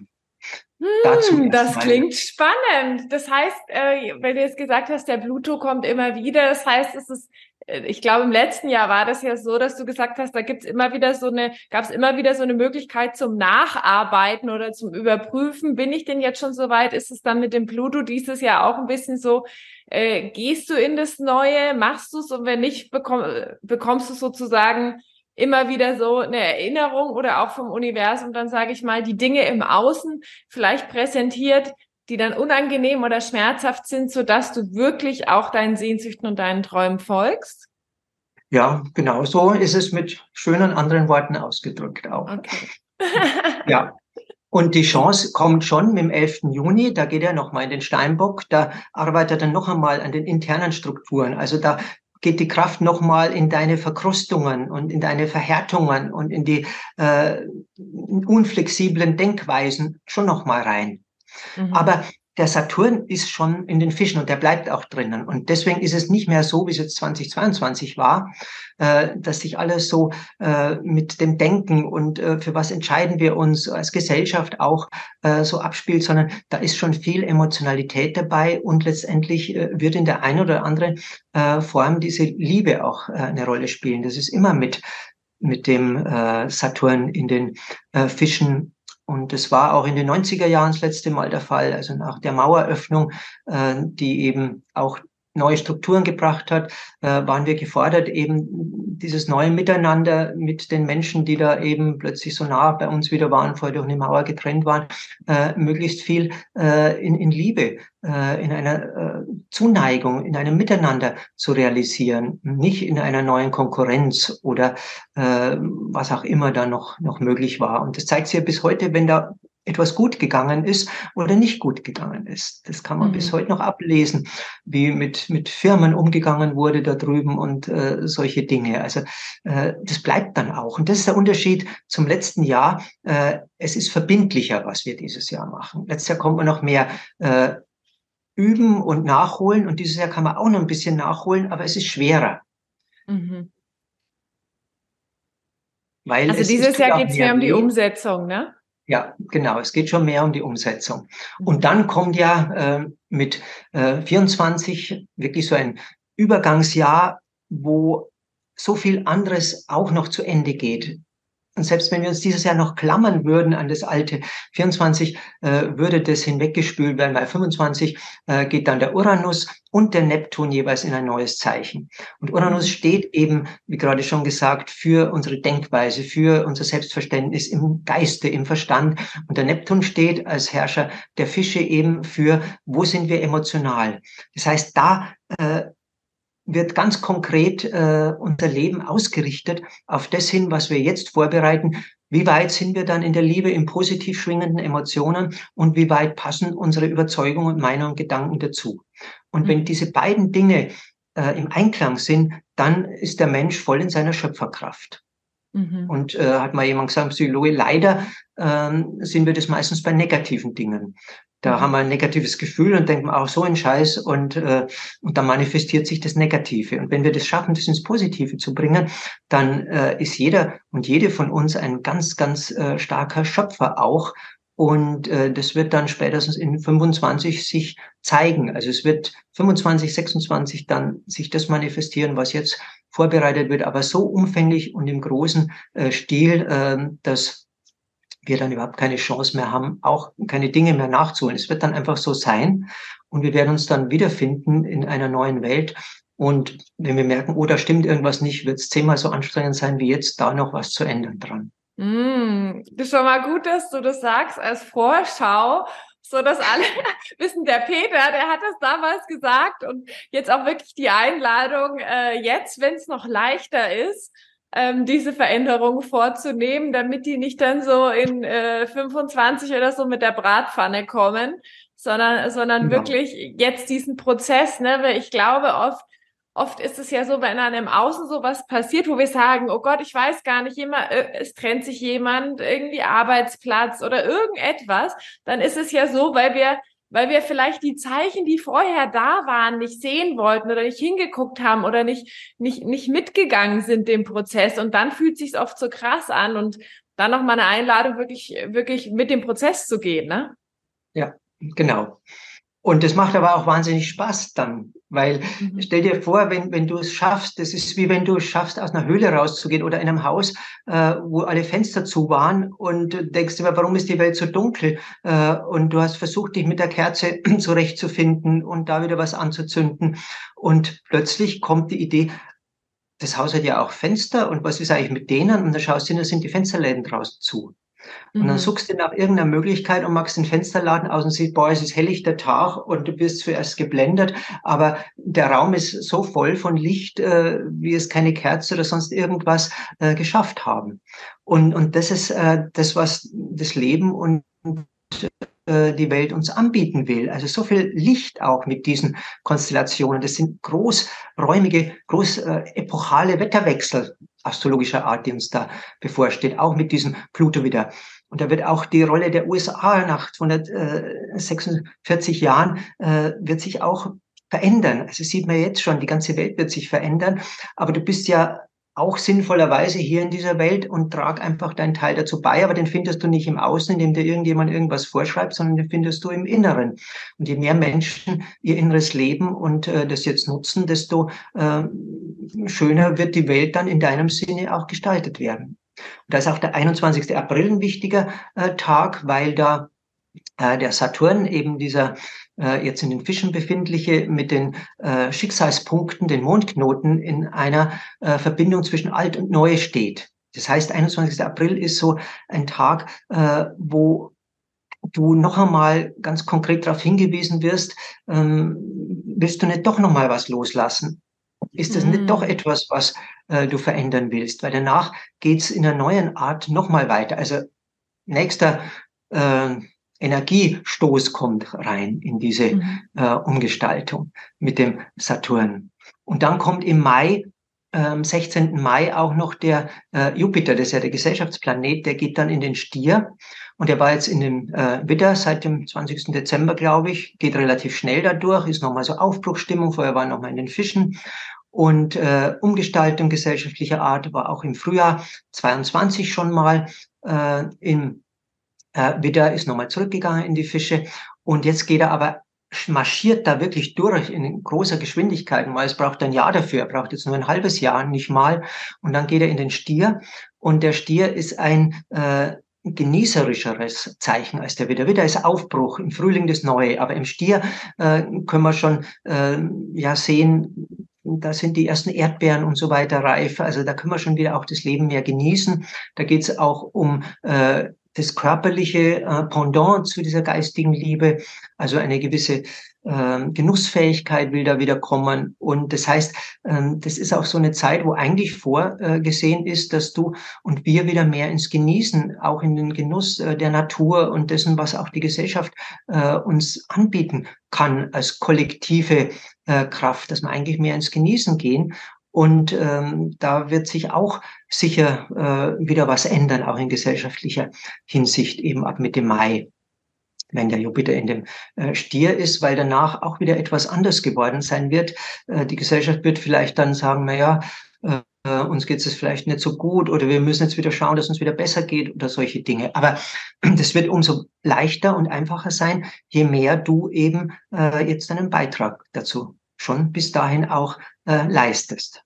[SPEAKER 1] Hm, das klingt spannend. Das heißt, äh, wenn du jetzt gesagt hast, der Pluto kommt immer wieder, das heißt, es ist äh, ich glaube, im letzten Jahr war das ja so, dass du gesagt hast, da gibt's immer wieder so eine, gab es immer wieder so eine Möglichkeit zum Nacharbeiten oder zum Überprüfen. Bin ich denn jetzt schon so weit? Ist es dann mit dem Pluto dieses Jahr auch ein bisschen so, äh, gehst du in das Neue, machst du es und wenn nicht, bekomm, bekommst du sozusagen immer wieder so eine Erinnerung oder auch vom Universum dann sage ich mal die Dinge im Außen vielleicht präsentiert, die dann unangenehm oder schmerzhaft sind, so dass du wirklich auch deinen Sehnsüchten und deinen Träumen folgst?
[SPEAKER 2] Ja, genau so ist es mit schönen anderen Worten ausgedrückt auch. Okay. ja. Und die Chance kommt schon mit dem 11. Juni, da geht er nochmal in den Steinbock, da arbeitet er noch einmal an den internen Strukturen. Also da geht die Kraft nochmal in deine Verkrustungen und in deine Verhärtungen und in die äh, unflexiblen Denkweisen schon nochmal rein. Mhm. Aber der Saturn ist schon in den Fischen und der bleibt auch drinnen. Und deswegen ist es nicht mehr so, wie es jetzt 2022 war, äh, dass sich alles so äh, mit dem Denken und äh, für was entscheiden wir uns als Gesellschaft auch so abspielt, sondern da ist schon viel Emotionalität dabei und letztendlich wird in der einen oder anderen Form diese Liebe auch eine Rolle spielen. Das ist immer mit mit dem Saturn in den Fischen und das war auch in den 90er Jahren das letzte Mal der Fall, also nach der Maueröffnung, äh, die eben auch neue Strukturen gebracht hat, äh, waren wir gefordert, eben dieses neue Miteinander mit den Menschen, die da eben plötzlich so nah bei uns wieder waren, vorher durch eine Mauer getrennt waren, äh, möglichst viel äh, in, in Liebe, äh, in einer äh, Zuneigung, in einem Miteinander zu realisieren, nicht in einer neuen Konkurrenz oder äh, was auch immer da noch, noch möglich war. Und das zeigt sich ja bis heute, wenn da etwas gut gegangen ist oder nicht gut gegangen ist. Das kann man mhm. bis heute noch ablesen, wie mit, mit Firmen umgegangen wurde da drüben und äh, solche Dinge. Also äh, das bleibt dann auch. Und das ist der Unterschied zum letzten Jahr. Äh, es ist verbindlicher, was wir dieses Jahr machen. Letztes Jahr kommt man noch mehr äh, üben und nachholen. Und dieses Jahr kann man auch noch ein bisschen nachholen, aber es ist schwerer. Mhm.
[SPEAKER 1] Weil also dieses Jahr geht es mehr um die Umsetzung, ne?
[SPEAKER 2] Ja, genau. Es geht schon mehr um die Umsetzung. Und dann kommt ja äh, mit äh, 24 wirklich so ein Übergangsjahr, wo so viel anderes auch noch zu Ende geht. Und selbst wenn wir uns dieses Jahr noch klammern würden an das alte 24, äh, würde das hinweggespült werden, weil 25 äh, geht dann der Uranus und der Neptun jeweils in ein neues Zeichen. Und Uranus mhm. steht eben, wie gerade schon gesagt, für unsere Denkweise, für unser Selbstverständnis im Geiste, im Verstand. Und der Neptun steht als Herrscher der Fische eben für, wo sind wir emotional. Das heißt, da äh, wird ganz konkret äh, unser Leben ausgerichtet auf das hin, was wir jetzt vorbereiten. Wie weit sind wir dann in der Liebe, in positiv schwingenden Emotionen und wie weit passen unsere Überzeugungen, Meinungen und Gedanken dazu? Und wenn mhm. diese beiden Dinge äh, im Einklang sind, dann ist der Mensch voll in seiner Schöpferkraft. Mhm. Und äh, hat mal jemand gesagt, Psychologe, leider ähm, sind wir das meistens bei negativen Dingen. Da mhm. haben wir ein negatives Gefühl und denken auch so ein Scheiß und, äh, und dann manifestiert sich das Negative. Und wenn wir das schaffen, das ins Positive zu bringen, dann äh, ist jeder und jede von uns ein ganz, ganz äh, starker Schöpfer auch. Und äh, das wird dann spätestens in 25 sich zeigen. Also es wird 25, 26 dann sich das manifestieren, was jetzt vorbereitet wird, aber so umfänglich und im großen äh, Stil, äh, dass wir dann überhaupt keine Chance mehr haben, auch keine Dinge mehr nachzuholen. Es wird dann einfach so sein und wir werden uns dann wiederfinden in einer neuen Welt. Und wenn wir merken, oh, da stimmt irgendwas nicht, wird es zehnmal so anstrengend sein, wie jetzt da noch was zu ändern dran.
[SPEAKER 1] Mm, das ist schon mal gut, dass du das sagst als Vorschau, so dass alle wissen, der Peter, der hat das damals gesagt und jetzt auch wirklich die Einladung, äh, jetzt, wenn es noch leichter ist, ähm, diese Veränderung vorzunehmen, damit die nicht dann so in äh, 25 oder so mit der Bratpfanne kommen, sondern, sondern genau. wirklich jetzt diesen Prozess, ne, weil ich glaube oft, oft ist es ja so, wenn dann im Außen sowas passiert, wo wir sagen, oh Gott, ich weiß gar nicht, jemand, äh, es trennt sich jemand, irgendwie Arbeitsplatz oder irgendetwas, dann ist es ja so, weil wir weil wir vielleicht die Zeichen, die vorher da waren, nicht sehen wollten oder nicht hingeguckt haben oder nicht, nicht, nicht mitgegangen sind dem Prozess. Und dann fühlt sich oft so krass an und dann noch mal eine Einladung, wirklich, wirklich mit dem Prozess zu gehen, ne?
[SPEAKER 2] Ja, genau. Und das macht aber auch wahnsinnig Spaß dann, weil mhm. stell dir vor, wenn, wenn du es schaffst, das ist wie wenn du es schaffst, aus einer Höhle rauszugehen oder in einem Haus, äh, wo alle Fenster zu waren und du denkst immer, warum ist die Welt so dunkel? Äh, und du hast versucht, dich mit der Kerze zurechtzufinden und da wieder was anzuzünden. Und plötzlich kommt die Idee, das Haus hat ja auch Fenster und was ist eigentlich mit denen? Und dann schaust du, da sind die Fensterläden draußen zu. Und dann mhm. suchst du nach irgendeiner Möglichkeit und machst den Fensterladen aus und siehst, boah, es ist helllichter Tag und du bist zuerst geblendet, aber der Raum ist so voll von Licht, äh, wie es keine Kerze oder sonst irgendwas äh, geschafft haben. Und, und das ist äh, das, was das Leben und äh, die Welt uns anbieten will. Also so viel Licht auch mit diesen Konstellationen. Das sind großräumige, groß äh, epochale Wetterwechsel astrologischer Art, die uns da bevorsteht, auch mit diesem Pluto wieder. Und da wird auch die Rolle der USA nach 246 Jahren äh, wird sich auch verändern. Also sieht man jetzt schon, die ganze Welt wird sich verändern. Aber du bist ja auch sinnvollerweise hier in dieser Welt und trag einfach deinen Teil dazu bei, aber den findest du nicht im Außen, indem dir irgendjemand irgendwas vorschreibt, sondern den findest du im Inneren. Und je mehr Menschen ihr inneres Leben und äh, das jetzt nutzen, desto äh, schöner wird die Welt dann in deinem Sinne auch gestaltet werden. Und da ist auch der 21. April ein wichtiger äh, Tag, weil da äh, der Saturn, eben dieser äh, jetzt in den Fischen befindliche, mit den äh, Schicksalspunkten, den Mondknoten, in einer äh, Verbindung zwischen Alt und Neu steht. Das heißt, 21. April ist so ein Tag, äh, wo du noch einmal ganz konkret darauf hingewiesen wirst, ähm, willst du nicht doch noch mal was loslassen? Ist das mm. nicht doch etwas, was äh, du verändern willst? Weil danach geht's in einer neuen Art noch mal weiter. Also nächster äh, Energiestoß kommt rein in diese mhm. äh, Umgestaltung mit dem Saturn. Und dann kommt im Mai, ähm, 16. Mai auch noch der äh, Jupiter, das ist ja der Gesellschaftsplanet, der geht dann in den Stier. Und der war jetzt in dem äh, Widder seit dem 20. Dezember, glaube ich, geht relativ schnell dadurch, ist nochmal so Aufbruchstimmung, vorher war nochmal in den Fischen. Und äh, Umgestaltung gesellschaftlicher Art war auch im Frühjahr 22 schon mal äh, im äh, Widder ist nochmal zurückgegangen in die Fische und jetzt geht er aber marschiert da wirklich durch in großer Geschwindigkeit, weil es braucht ein Jahr dafür, er braucht jetzt nur ein halbes Jahr, nicht mal. Und dann geht er in den Stier und der Stier ist ein äh, genießerischeres Zeichen als der Widder. Widder ist Aufbruch, im Frühling das Neue, aber im Stier äh, können wir schon äh, ja sehen, da sind die ersten Erdbeeren und so weiter reif. Also da können wir schon wieder auch das Leben mehr genießen. Da geht es auch um äh, das körperliche äh, Pendant zu dieser geistigen Liebe, also eine gewisse ähm, Genussfähigkeit will da wieder kommen. Und das heißt, ähm, das ist auch so eine Zeit, wo eigentlich vorgesehen ist, dass du und wir wieder mehr ins Genießen, auch in den Genuss äh, der Natur und dessen, was auch die Gesellschaft äh, uns anbieten kann als kollektive äh, Kraft, dass wir eigentlich mehr ins Genießen gehen. Und ähm, da wird sich auch sicher äh, wieder was ändern, auch in gesellschaftlicher Hinsicht, eben ab Mitte Mai wenn der Jupiter in dem äh, Stier ist, weil danach auch wieder etwas anders geworden sein wird. Äh, die Gesellschaft wird vielleicht dann sagen, na ja, äh, uns geht es vielleicht nicht so gut oder wir müssen jetzt wieder schauen, dass uns wieder besser geht oder solche Dinge. Aber das wird umso leichter und einfacher sein, je mehr du eben äh, jetzt einen Beitrag dazu schon bis dahin auch äh, leistest.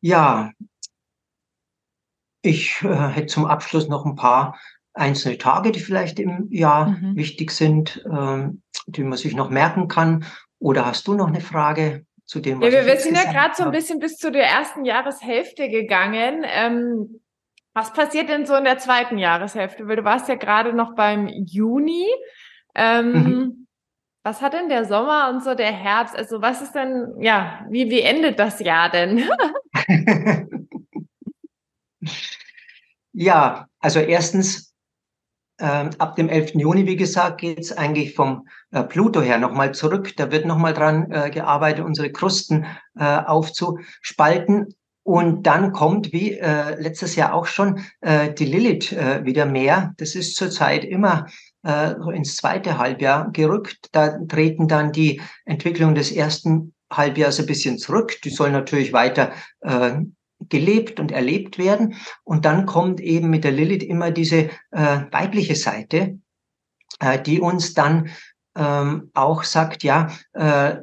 [SPEAKER 2] Ja, ich äh, hätte zum Abschluss noch ein paar einzelne Tage, die vielleicht im Jahr mhm. wichtig sind, ähm, die man sich noch merken kann. Oder hast du noch eine Frage zu dem?
[SPEAKER 1] Was ja, wir, wir sind ja gerade so ein bisschen bis zu der ersten Jahreshälfte gegangen. Ähm, was passiert denn so in der zweiten Jahreshälfte? Weil du warst ja gerade noch beim Juni. Ähm, mhm. Was hat denn der Sommer und so der Herbst? Also was ist denn, ja, wie, wie endet das Jahr denn?
[SPEAKER 2] ja, also erstens ähm, ab dem 11. Juni, wie gesagt, geht es eigentlich vom äh, Pluto her nochmal zurück. Da wird nochmal dran äh, gearbeitet, unsere Krusten äh, aufzuspalten. Und dann kommt, wie äh, letztes Jahr auch schon, äh, die Lilith äh, wieder mehr. Das ist zurzeit immer äh, ins zweite Halbjahr gerückt. Da treten dann die Entwicklungen des ersten Halbjahres ein bisschen zurück. Die sollen natürlich weiter äh, gelebt und erlebt werden. Und dann kommt eben mit der Lilith immer diese äh, weibliche Seite, äh, die uns dann ähm, auch sagt, ja, äh,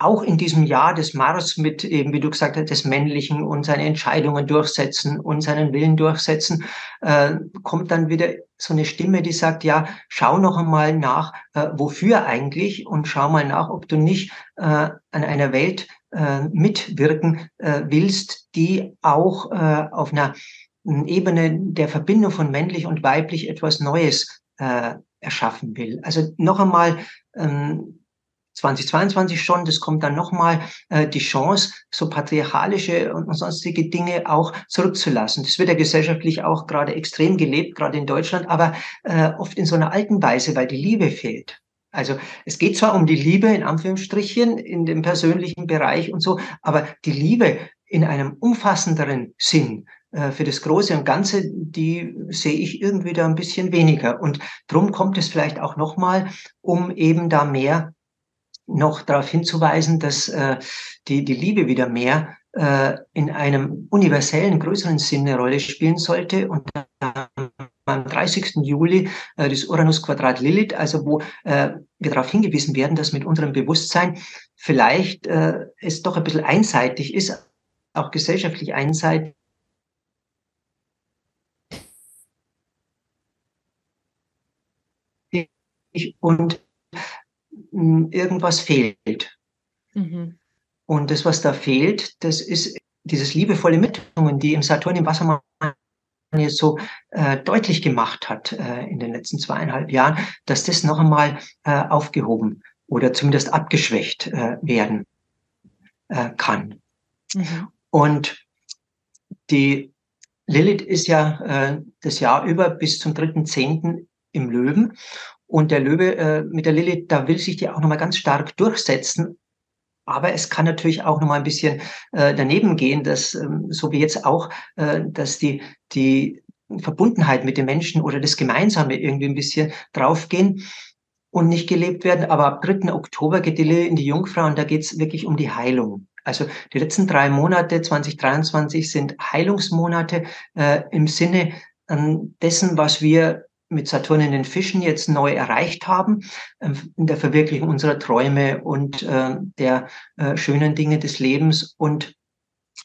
[SPEAKER 2] auch in diesem Jahr des Mars mit eben, wie du gesagt hast, des Männlichen und seine Entscheidungen durchsetzen und seinen Willen durchsetzen, äh, kommt dann wieder so eine Stimme, die sagt, ja, schau noch einmal nach, äh, wofür eigentlich und schau mal nach, ob du nicht äh, an einer Welt äh, mitwirken äh, willst, die auch äh, auf einer Ebene der Verbindung von männlich und weiblich etwas Neues erschaffen will. Also noch einmal, ähm, 2022 schon, das kommt dann nochmal äh, die Chance, so patriarchalische und sonstige Dinge auch zurückzulassen. Das wird ja gesellschaftlich auch gerade extrem gelebt, gerade in Deutschland, aber äh, oft in so einer alten Weise, weil die Liebe fehlt. Also es geht zwar um die Liebe in Anführungsstrichen in dem persönlichen Bereich und so, aber die Liebe in einem umfassenderen Sinn äh, für das Große und Ganze, die sehe ich irgendwie da ein bisschen weniger. Und drum kommt es vielleicht auch nochmal, um eben da mehr noch darauf hinzuweisen, dass äh, die, die Liebe wieder mehr äh, in einem universellen, größeren Sinn eine Rolle spielen sollte. Und am 30. Juli äh, das Uranus-Quadrat Lilith, also wo äh, wir darauf hingewiesen werden, dass mit unserem Bewusstsein vielleicht äh, es doch ein bisschen einseitig ist, auch gesellschaftlich einseitig, und irgendwas fehlt. Mhm. Und das, was da fehlt, das ist dieses liebevolle Mitteilungen, die im Saturn im Wassermann jetzt so äh, deutlich gemacht hat äh, in den letzten zweieinhalb Jahren, dass das noch einmal äh, aufgehoben oder zumindest abgeschwächt äh, werden äh, kann. Mhm. Und die Lilith ist ja äh, das Jahr über bis zum 3.10. im Löwen und der Löwe äh, mit der Lilith, da will sich die auch nochmal ganz stark durchsetzen. Aber es kann natürlich auch nochmal ein bisschen äh, daneben gehen, dass, ähm, so wie jetzt auch, äh, dass die, die Verbundenheit mit den Menschen oder das Gemeinsame irgendwie ein bisschen draufgehen und nicht gelebt werden. Aber ab 3. Oktober geht die Lilith in die Jungfrau und da geht es wirklich um die Heilung. Also die letzten drei Monate 2023 sind Heilungsmonate äh, im Sinne an dessen, was wir mit Saturn in den Fischen jetzt neu erreicht haben, ähm, in der Verwirklichung unserer Träume und äh, der äh, schönen Dinge des Lebens. Und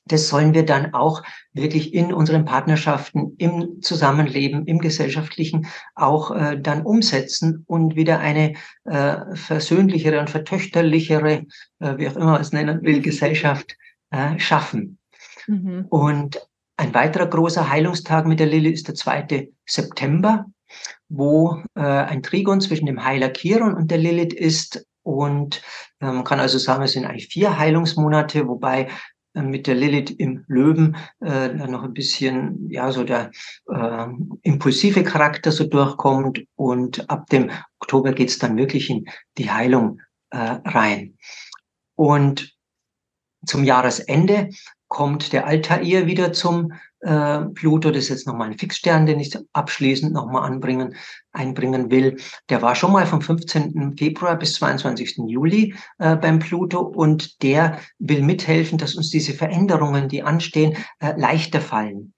[SPEAKER 2] das sollen wir dann auch wirklich in unseren Partnerschaften, im Zusammenleben, im Gesellschaftlichen auch äh, dann umsetzen und wieder eine äh, versöhnlichere und vertöchterlichere, äh, wie auch immer man es nennen will, Gesellschaft äh, schaffen. Mhm. Und ein weiterer großer Heilungstag mit der Lilly ist der 2. September. Wo äh, ein Trigon zwischen dem Heiler Chiron und der Lilith ist. Und äh, man kann also sagen, es sind eigentlich vier Heilungsmonate, wobei äh, mit der Lilith im Löwen äh, noch ein bisschen ja so der äh, impulsive Charakter so durchkommt und ab dem Oktober geht's dann wirklich in die Heilung äh, rein. Und zum Jahresende kommt der Altair wieder zum Pluto. Das ist jetzt nochmal ein Fixstern, den ich abschließend nochmal anbringen, einbringen will. Der war schon mal vom 15. Februar bis 22. Juli äh, beim Pluto und der will mithelfen, dass uns diese Veränderungen, die anstehen, äh, leichter fallen.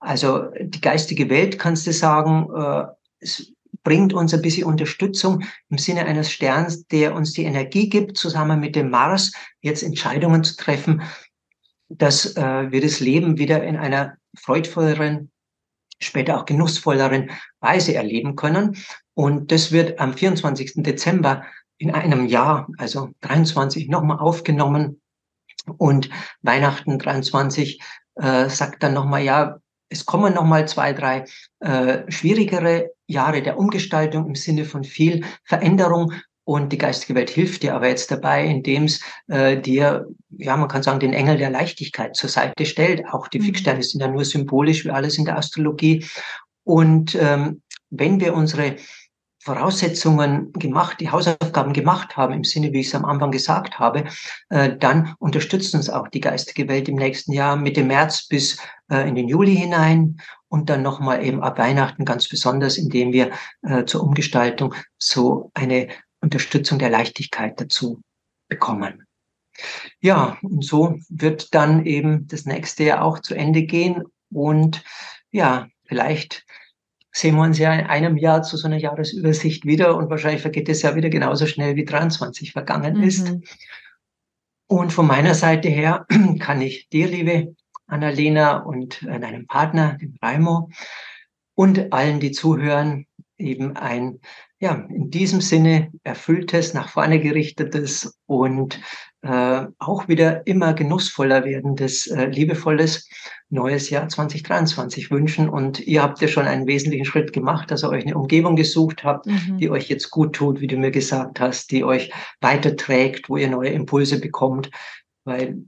[SPEAKER 2] Also die geistige Welt, kannst du sagen, äh, es bringt uns ein bisschen Unterstützung im Sinne eines Sterns, der uns die Energie gibt, zusammen mit dem Mars jetzt Entscheidungen zu treffen, dass äh, wir das Leben wieder in einer freudvolleren, später auch genussvolleren Weise erleben können. Und das wird am 24. Dezember in einem Jahr, also 23, nochmal aufgenommen. Und Weihnachten 23 äh, sagt dann nochmal, ja, es kommen nochmal zwei, drei äh, schwierigere Jahre der Umgestaltung im Sinne von viel Veränderung. Und die geistige Welt hilft dir aber jetzt dabei, indem es äh, dir, ja, man kann sagen, den Engel der Leichtigkeit zur Seite stellt. Auch die mhm. Fixsterne sind ja nur symbolisch wie alles in der Astrologie. Und ähm, wenn wir unsere Voraussetzungen gemacht, die Hausaufgaben gemacht haben, im Sinne, wie ich es am Anfang gesagt habe, äh, dann unterstützt uns auch die geistige Welt im nächsten Jahr Mitte März bis äh, in den Juli hinein und dann nochmal eben ab Weihnachten ganz besonders, indem wir äh, zur Umgestaltung so eine Unterstützung der Leichtigkeit dazu bekommen. Ja, und so wird dann eben das nächste Jahr auch zu Ende gehen und ja, vielleicht sehen wir uns ja in einem Jahr zu so einer Jahresübersicht wieder und wahrscheinlich vergeht es ja wieder genauso schnell wie 23 vergangen mhm. ist. Und von meiner Seite her kann ich dir, liebe Annalena und äh, deinem Partner, dem Raimo und allen, die zuhören, eben ein ja, in diesem Sinne erfülltes, nach vorne gerichtetes und äh, auch wieder immer genussvoller werdendes, äh, liebevolles neues Jahr 2023 wünschen. Und ihr habt ja schon einen wesentlichen Schritt gemacht, dass ihr euch eine Umgebung gesucht habt, mhm. die euch jetzt gut tut, wie du mir gesagt hast, die euch weiterträgt, wo ihr neue Impulse bekommt. Weil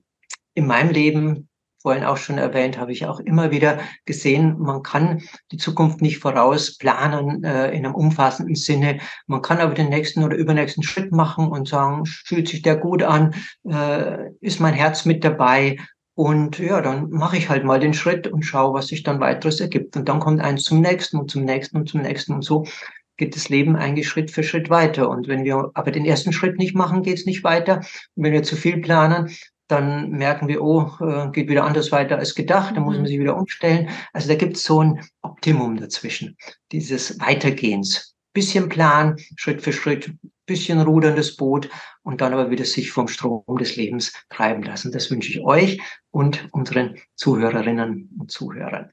[SPEAKER 2] in meinem Leben vorhin auch schon erwähnt, habe ich auch immer wieder gesehen, man kann die Zukunft nicht vorausplanen äh, in einem umfassenden Sinne. Man kann aber den nächsten oder übernächsten Schritt machen und sagen, fühlt sich der gut an, äh, ist mein Herz mit dabei. Und ja, dann mache ich halt mal den Schritt und schaue, was sich dann weiteres ergibt. Und dann kommt eins zum nächsten und zum nächsten und zum nächsten und so geht das Leben eigentlich Schritt für Schritt weiter. Und wenn wir aber den ersten Schritt nicht machen, geht es nicht weiter. Und wenn wir zu viel planen, dann merken wir, oh, äh, geht wieder anders weiter als gedacht, dann muss man mhm. sich wieder umstellen. Also da gibt es so ein Optimum dazwischen, dieses Weitergehens. Bisschen Plan, Schritt für Schritt, bisschen ruderndes Boot und dann aber wieder sich vom Strom des Lebens treiben lassen. Das wünsche ich euch und unseren Zuhörerinnen und Zuhörern.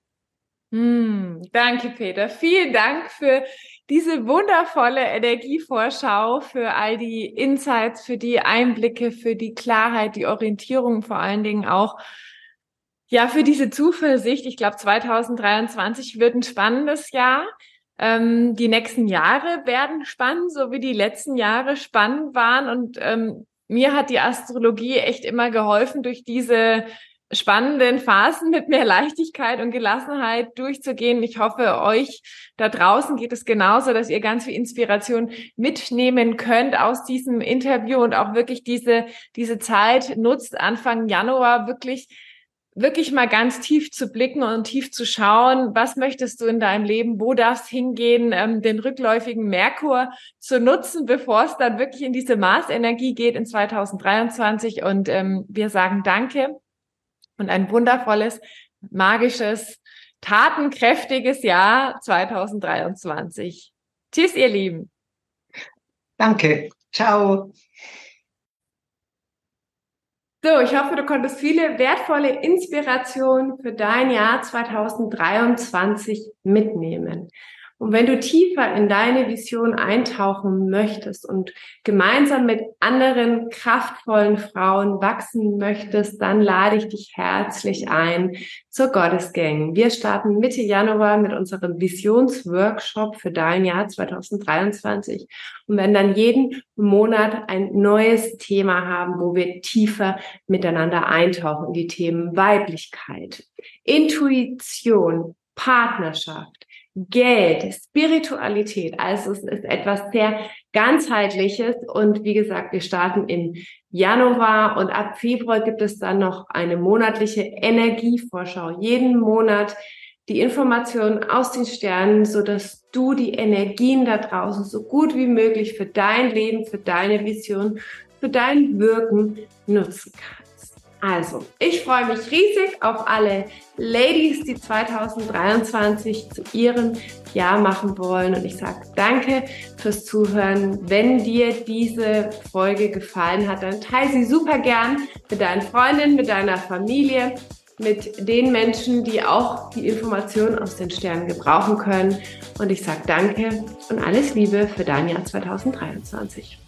[SPEAKER 1] Mm, danke, Peter. Vielen Dank für diese wundervolle Energievorschau, für all die Insights, für die Einblicke, für die Klarheit, die Orientierung vor allen Dingen auch. Ja, für diese Zuversicht. Ich glaube, 2023 wird ein spannendes Jahr. Ähm, die nächsten Jahre werden spannend, so wie die letzten Jahre spannend waren. Und ähm, mir hat die Astrologie echt immer geholfen, durch diese spannenden Phasen mit mehr Leichtigkeit und Gelassenheit durchzugehen. Ich hoffe, euch da draußen geht es genauso, dass ihr ganz viel Inspiration mitnehmen könnt aus diesem Interview und auch wirklich diese, diese Zeit nutzt, Anfang Januar wirklich wirklich mal ganz tief zu blicken und tief zu schauen, was möchtest du in deinem Leben, wo darfst hingehen, ähm, den rückläufigen Merkur zu nutzen, bevor es dann wirklich in diese Marsenergie geht in 2023. Und ähm, wir sagen Danke und ein wundervolles, magisches, tatenkräftiges Jahr 2023. Tschüss, ihr Lieben.
[SPEAKER 2] Danke. Ciao.
[SPEAKER 1] So, ich hoffe, du konntest viele wertvolle Inspirationen für dein Jahr 2023 mitnehmen. Und wenn du tiefer in deine Vision eintauchen möchtest und gemeinsam mit anderen kraftvollen Frauen wachsen möchtest, dann lade ich dich herzlich ein zur Goddess Gang. Wir starten Mitte Januar mit unserem Visionsworkshop für dein Jahr 2023 und werden dann jeden Monat ein neues Thema haben, wo wir tiefer miteinander eintauchen in die Themen Weiblichkeit, Intuition, Partnerschaft, Geld, Spiritualität. Also es ist etwas sehr ganzheitliches und wie gesagt, wir starten im Januar und ab Februar gibt es dann noch eine monatliche Energievorschau. Jeden Monat die Informationen aus den Sternen, so dass du die Energien da draußen so gut wie möglich für dein Leben, für deine Vision, für dein Wirken nutzen kannst. Also, ich freue mich riesig auf alle Ladies, die 2023 zu ihrem Jahr machen wollen. Und ich sage danke fürs Zuhören. Wenn dir diese Folge gefallen hat, dann teile sie super gern mit deinen Freundinnen, mit deiner Familie, mit den Menschen, die auch die Informationen aus den Sternen gebrauchen können. Und ich sage danke und alles Liebe für dein Jahr 2023.